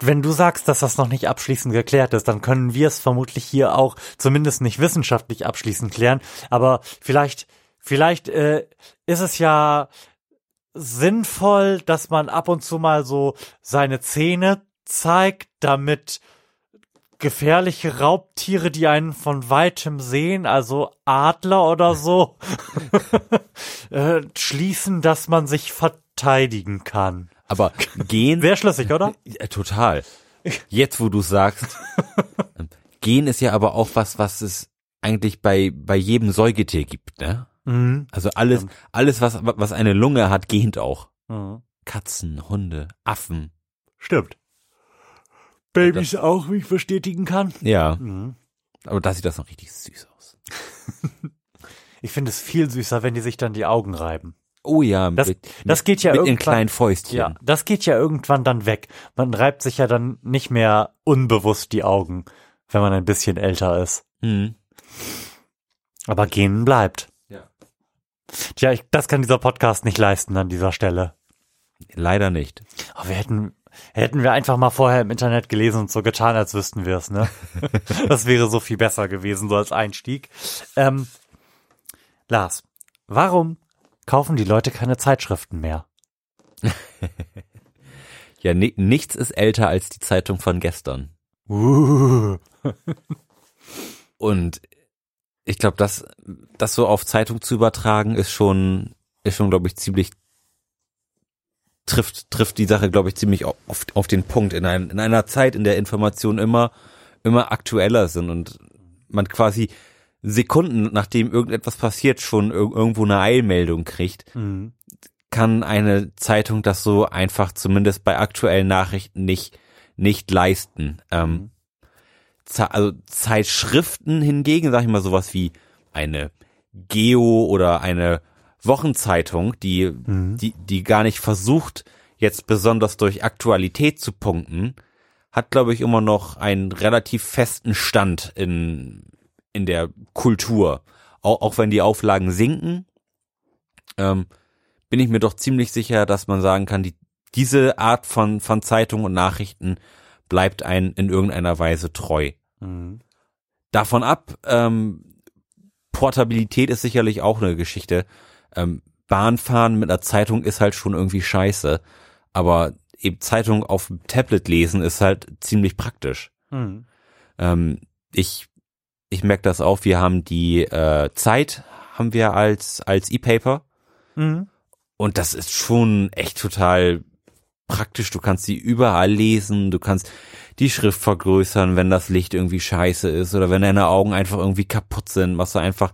B: wenn du sagst, dass das noch nicht abschließend geklärt ist, dann können wir es vermutlich hier auch zumindest nicht wissenschaftlich abschließend klären. Aber vielleicht, vielleicht äh, ist es ja sinnvoll, dass man ab und zu mal so seine Zähne zeigt, damit gefährliche Raubtiere, die einen von weitem sehen, also Adler oder so, äh, schließen, dass man sich verteidigen kann.
A: Aber gehen.
B: Sehr schlüssig, oder?
A: Ja, total. Jetzt, wo du sagst. gehen ist ja aber auch was, was es eigentlich bei, bei jedem Säugetier gibt, ne?
B: Mhm.
A: Also alles, alles, was, was eine Lunge hat, gähnt auch.
B: Mhm.
A: Katzen, Hunde, Affen.
B: Stimmt. Babys das, auch, wie ich bestätigen kann.
A: Ja. Mhm. Aber da sieht das noch richtig süß aus.
B: ich finde es viel süßer, wenn die sich dann die Augen reiben.
A: Oh ja,
B: das, mit, das geht ja
A: mit
B: irgendwann,
A: in kleinen Fäustchen.
B: Ja, das geht ja irgendwann dann weg. Man reibt sich ja dann nicht mehr unbewusst die Augen, wenn man ein bisschen älter ist.
A: Mhm.
B: Aber gehen bleibt.
A: Ja.
B: Tja, ich, das kann dieser Podcast nicht leisten an dieser Stelle.
A: Leider nicht.
B: Aber wir hätten, hätten wir einfach mal vorher im Internet gelesen und so getan, als wüssten wir es, ne? das wäre so viel besser gewesen, so als Einstieg. Ähm, Lars, warum kaufen die Leute keine Zeitschriften mehr.
A: Ja, ni nichts ist älter als die Zeitung von gestern.
B: Uh.
A: Und ich glaube, das, das so auf Zeitung zu übertragen, ist schon, ist schon, glaube ich, ziemlich trifft, trifft die Sache, glaube ich, ziemlich auf, auf den Punkt in, ein, in einer Zeit, in der Informationen immer, immer aktueller sind und man quasi Sekunden, nachdem irgendetwas passiert, schon ir irgendwo eine Eilmeldung kriegt,
B: Mhm.
A: kann eine Zeitung das so einfach zumindest bei aktuellen Nachrichten nicht, nicht leisten. Ähm, Ze also Zeitschriften hingegen, sag ich mal sowas wie eine Geo oder eine Wochenzeitung, die, die, die gar nicht versucht, jetzt besonders durch Aktualität zu punkten, hat, glaube ich, immer noch einen relativ festen Stand in, in der Kultur. Auch, auch wenn die Auflagen sinken, ähm, bin ich mir doch ziemlich sicher, dass man sagen kann, die, diese Art von, von Zeitung und Nachrichten bleibt ein in irgendeiner Weise treu.
B: Mhm.
A: Davon ab, ähm, Portabilität ist sicherlich auch eine Geschichte. Ähm, Bahnfahren mit einer Zeitung ist halt schon irgendwie scheiße, aber eben Zeitung auf dem Tablet lesen ist halt ziemlich praktisch.
B: Mhm.
A: Ähm, ich ich merke das auch. Wir haben die äh, Zeit haben wir als als E-Paper
B: Mhm.
A: und das ist schon echt total praktisch. Du kannst sie überall lesen, du kannst die Schrift vergrößern, wenn das Licht irgendwie scheiße ist oder wenn deine Augen einfach irgendwie kaputt sind, machst du einfach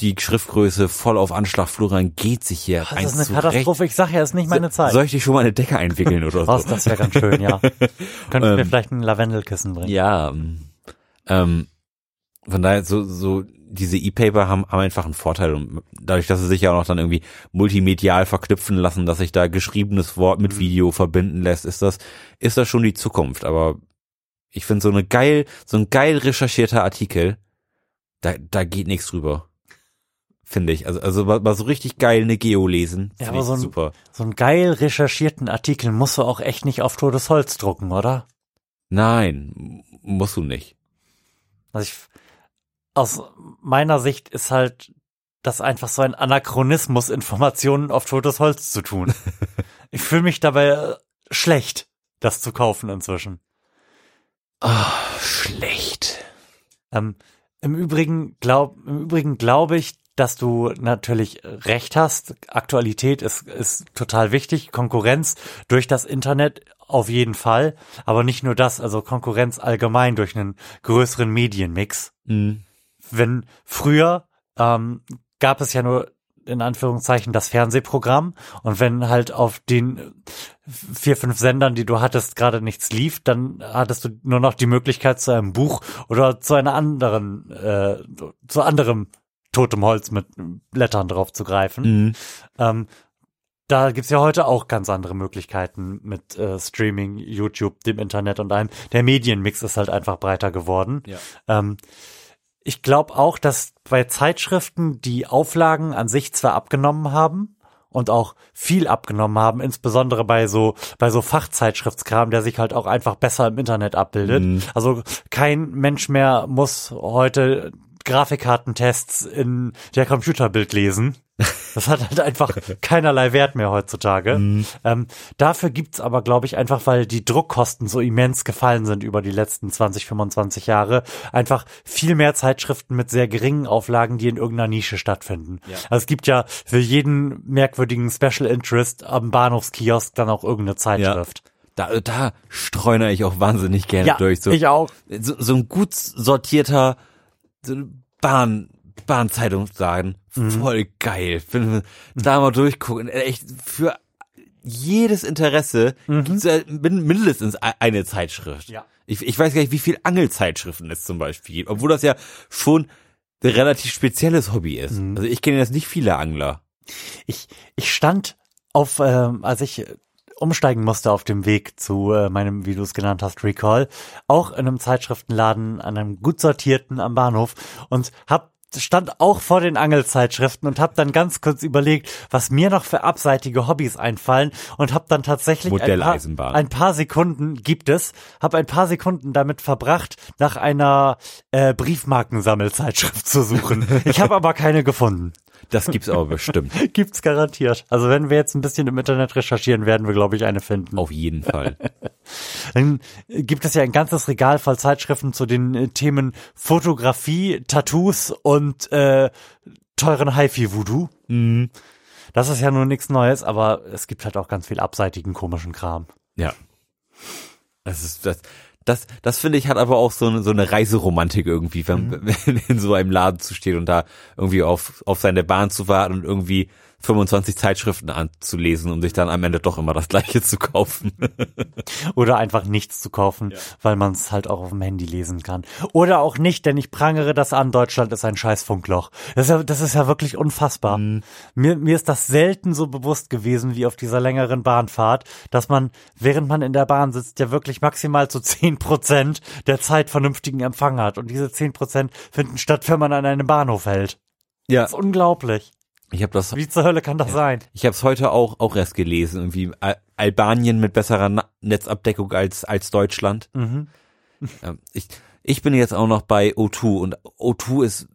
A: die Schriftgröße voll auf Anschlag fluran, geht sich hier
B: Das
A: eins
B: ist eine. Katastrophe. Ich sag ja, ist nicht meine Zeit.
A: Soll ich dir schon mal eine Decke einwickeln oder
B: Was,
A: so?
B: das wäre ganz schön, ja. Könntest du mir
A: Ähm,
B: vielleicht ein Lavendelkissen bringen?
A: Ja, ähm, ähm, von daher so so diese E-Paper haben, haben einfach einen Vorteil und dadurch, dass sie sich ja auch noch dann irgendwie multimedial verknüpfen lassen, dass sich da geschriebenes Wort mit Video verbinden lässt, ist das ist das schon die Zukunft. Aber ich finde so eine geil so ein geil recherchierter Artikel, da da geht nichts drüber, finde ich. Also also mal, so richtig geil eine Geo lesen,
B: Ja,
A: finde
B: aber
A: ich
B: so ein-
A: super.
B: So einen geil recherchierten Artikel musst du auch echt nicht auf totes Holz drucken, oder?
A: Nein, musst du nicht.
B: Also ich, aus meiner Sicht ist halt das einfach so ein Anachronismus, Informationen auf totes Holz zu tun. ich fühle mich dabei äh, schlecht, das zu kaufen inzwischen.
A: Ah, schlecht.
B: Ähm, Im Übrigen glaub, glaube ich, dass du natürlich recht hast. Aktualität ist, ist total wichtig. Konkurrenz durch das Internet auf jeden Fall. Aber nicht nur das, also Konkurrenz allgemein durch einen größeren Medienmix.
A: Mhm.
B: Wenn früher ähm, gab es ja nur in Anführungszeichen das Fernsehprogramm und wenn halt auf den vier, fünf Sendern, die du hattest, gerade nichts lief, dann hattest du nur noch die Möglichkeit zu einem Buch oder zu einer anderen, äh, zu anderem totem Holz mit Blättern drauf zu greifen.
A: Mhm.
B: Ähm, da gibt's ja heute auch ganz andere Möglichkeiten mit äh, Streaming, YouTube, dem Internet und allem. Der Medienmix ist halt einfach breiter geworden.
A: Ja.
B: Ähm, ich glaube auch, dass bei Zeitschriften die Auflagen an sich zwar abgenommen haben und auch viel abgenommen haben, insbesondere bei so bei so Fachzeitschriftskram, der sich halt auch einfach besser im Internet abbildet.
A: Mhm.
B: Also kein Mensch mehr muss heute Grafikkartentests in der Computerbild lesen. Das hat halt einfach keinerlei Wert mehr heutzutage.
A: Mhm.
B: Ähm, dafür gibt's aber, glaube ich, einfach, weil die Druckkosten so immens gefallen sind über die letzten 20, 25 Jahre, einfach viel mehr Zeitschriften mit sehr geringen Auflagen, die in irgendeiner Nische stattfinden.
A: Ja.
B: Also es gibt ja für jeden merkwürdigen Special Interest am Bahnhofskiosk dann auch irgendeine Zeitschrift.
A: Da, da streune ich auch wahnsinnig gerne
B: Ja,
A: durch. So,
B: ich auch.
A: so, so ein gut sortierter so eine Bahn, Bahnzeitungsladen.
B: Mhm.
A: Voll geil. Bin, da mal durchgucken. Echt für jedes Interesse gibt's ja min- mindestens e- eine Zeitschrift.
B: Mhm. Ja.
A: Ich, ich weiß gar nicht, wie viel Angelzeitschriften es zum Beispiel gibt, obwohl das ja schon ein relativ spezielles Hobby ist.
B: Mhm.
A: Also ich kenne jetzt nicht viele Angler.
B: Ich, ich stand auf, ähm, als ich umsteigen musste auf dem Weg zu äh, meinem, wie du es genannt hast, Recall, auch in einem Zeitschriftenladen, an einem gut sortierten am Bahnhof und hab stand auch vor den Angelzeitschriften und hab dann ganz kurz überlegt, was mir noch für abseitige Hobbys einfallen und hab dann tatsächlich ein paar, ein paar Sekunden gibt es, hab ein paar Sekunden damit verbracht, nach einer äh, Briefmarkensammelzeitschrift zu suchen. Ich habe aber keine gefunden.
A: Das gibt's aber bestimmt.
B: Gibt's garantiert. Also wenn wir jetzt ein bisschen im Internet recherchieren, werden wir, glaube ich, eine finden.
A: Auf jeden Fall.
B: Dann gibt es ja ein ganzes Regal voll Zeitschriften zu den äh, Themen Fotografie, Tattoos und äh, teuren HiFi-Voodoo.
A: Mhm.
B: Das ist ja nur nichts Neues, aber es gibt halt auch ganz viel abseitigen komischen Kram.
A: Ja. Das ist das. Das, das finde ich hat aber auch so eine, so eine Reiseromantik irgendwie, wenn,
B: Mhm.
A: wenn in so einem Laden zu stehen und da irgendwie auf, auf seine Bahn zu warten und irgendwie 25 Zeitschriften anzulesen, um sich dann am Ende doch immer das gleiche zu kaufen.
B: Oder einfach nichts zu kaufen, weil man es halt auch auf dem Handy lesen kann. Oder auch nicht, denn ich prangere das an, Deutschland ist ein scheiß Funkloch. Das ist ja, das ist ja wirklich unfassbar. Mir, mir ist das selten so bewusst gewesen wie auf dieser längeren Bahnfahrt, dass man, während man in der Bahn sitzt, ja wirklich maximal zu 10 Prozent der Zeit vernünftigen Empfang hat. Und diese 10 Prozent finden statt, wenn man an einem Bahnhof hält.
A: Ja,
B: Das ist unglaublich.
A: Ich habe das
B: Wie zur Hölle kann das sein?
A: Ich habe es heute auch auch erst gelesen, irgendwie Al Albanien mit besserer Na Netzabdeckung als als Deutschland.
B: Mhm.
A: Ähm, ich ich bin jetzt auch noch bei O2 und O2 ist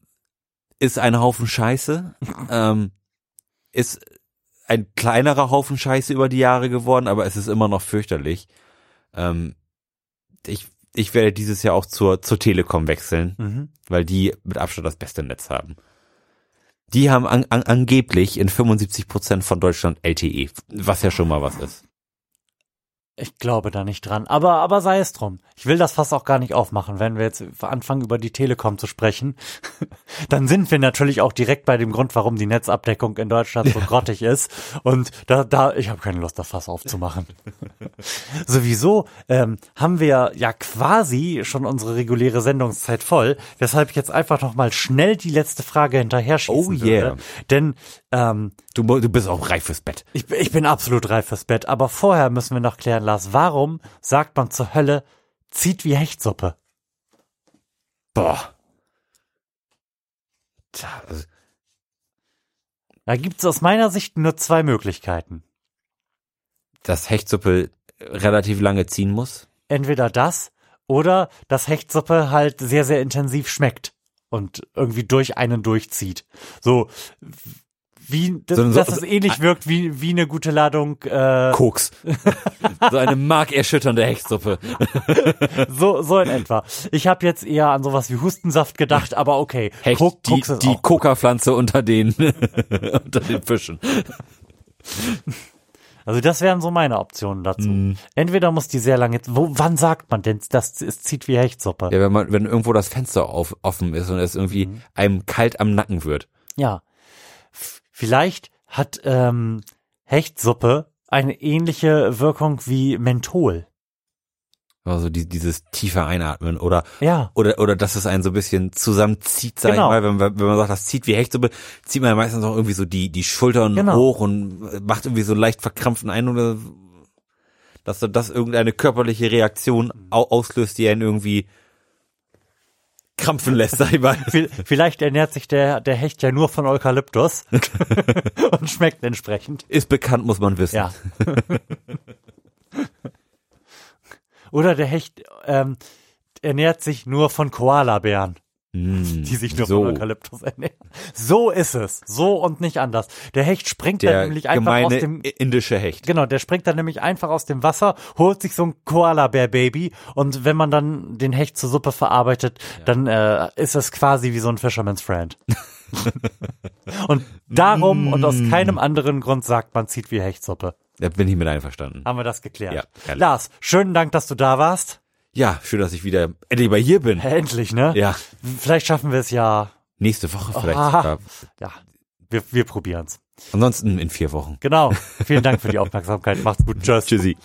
A: ist ein Haufen Scheiße, ähm, ist ein kleinerer Haufen Scheiße über die Jahre geworden, aber es ist immer noch fürchterlich. Ähm, ich ich werde dieses Jahr auch zur zur Telekom wechseln,
B: Mhm.
A: weil die mit Abstand das beste Netz haben. Die haben an, an, angeblich in 75 Prozent von Deutschland LTE, was ja schon mal was ist.
B: Ich glaube da nicht dran. Aber, aber sei es drum. Ich will das fast auch gar nicht aufmachen, wenn wir jetzt anfangen, über die Telekom zu sprechen. Dann sind wir natürlich auch direkt bei dem Grund, warum die Netzabdeckung in Deutschland so grottig ist. Und da, da, ich habe keine Lust, das Fass aufzumachen. Sowieso ähm, haben wir ja quasi schon unsere reguläre Sendungszeit voll, weshalb ich jetzt einfach noch mal schnell die letzte Frage hinterher schießen
A: Oh yeah.
B: würde. Denn ähm,
A: Du, du bist auch reif fürs Bett.
B: ich, ich bin absolut reif fürs Bett, aber vorher müssen wir noch klären, Lars, warum sagt man zur Hölle, zieht wie Hechtsuppe?
A: Boah. Also,
B: Da gibt's aus meiner Sicht nur zwei Möglichkeiten.
A: dass Hechtsuppe relativ lange ziehen muss.
B: Entweder das oder dass Hechtsuppe halt sehr, sehr intensiv schmeckt und irgendwie durch einen durchzieht. So wie, dass,
A: So- so-
B: dass es ähnlich wirkt wie, wie eine gute Ladung, äh,
A: Koks. so eine markerschütternde Hechtsuppe.
B: so, so in etwa. Ich habe jetzt eher an sowas wie Hustensaft gedacht, aber okay.
A: Hecht,
B: Kok-
A: die,
B: Koks
A: die Coca-Pflanze unter den, unter den Fischen.
B: Also das wären so meine Optionen dazu.
A: Mhm.
B: Entweder muss die sehr lange, wo, wann sagt man denn, das es zieht wie Hechtsuppe?
A: Ja, wenn man, wenn irgendwo das Fenster auf, offen ist und es irgendwie
B: Mhm.
A: einem kalt am Nacken wird.
B: Ja. Vielleicht hat ähm, Hechtsuppe eine ähnliche Wirkung wie Menthol.
A: Also die, dieses tiefe Einatmen oder
B: Ja.
A: oder oder dass es einen so ein bisschen zusammenzieht, sag
B: Genau.
A: ich mal, wenn, man- wenn man sagt, das zieht wie Hechtsuppe, zieht man ja meistens auch irgendwie so die die Schultern
B: Genau.
A: hoch und macht irgendwie so einen leicht verkrampften Eindruck, oder dass das irgendeine körperliche Reaktion au auslöst, die einen irgendwie krampfen lässt, sag ich mal.
B: Vi- Vielleicht ernährt sich der, der Hecht ja nur von Eukalyptus und schmeckt entsprechend.
A: Ist bekannt, muss man wissen.
B: Ja. Oder der Hecht ähm, ernährt sich nur von Koalabären.
A: Mm,
B: die sich nur
A: so.
B: von Eukalyptus ernähren. So ist es. So und nicht anders. Der Hecht springt dann
A: Der
B: nämlich einfach aus dem
A: indische Hecht.
B: Genau, der springt dann nämlich einfach aus dem Wasser, holt sich so ein Koala-Bär-Baby und wenn man dann den Hecht zur Suppe verarbeitet, dann äh, ist es quasi wie so ein Fisherman's Friend. und darum und aus keinem anderen Grund sagt man, zieht wie Hechtsuppe.
A: Da bin ich mit einverstanden.
B: Haben wir das geklärt.
A: Ja.
B: Lars, schönen Dank, dass du da warst.
A: Ja, schön, dass ich wieder endlich mal hier bin.
B: Endlich, ne?
A: Ja,
B: Vielleicht schaffen wir es ja.
A: nächste Woche vielleicht
B: Aha. Ja, wir, wir probieren's.
A: Ansonsten in vier Wochen.
B: Genau. Vielen Dank für die Aufmerksamkeit. Macht's gut. Tschüss.
A: Tschüssi.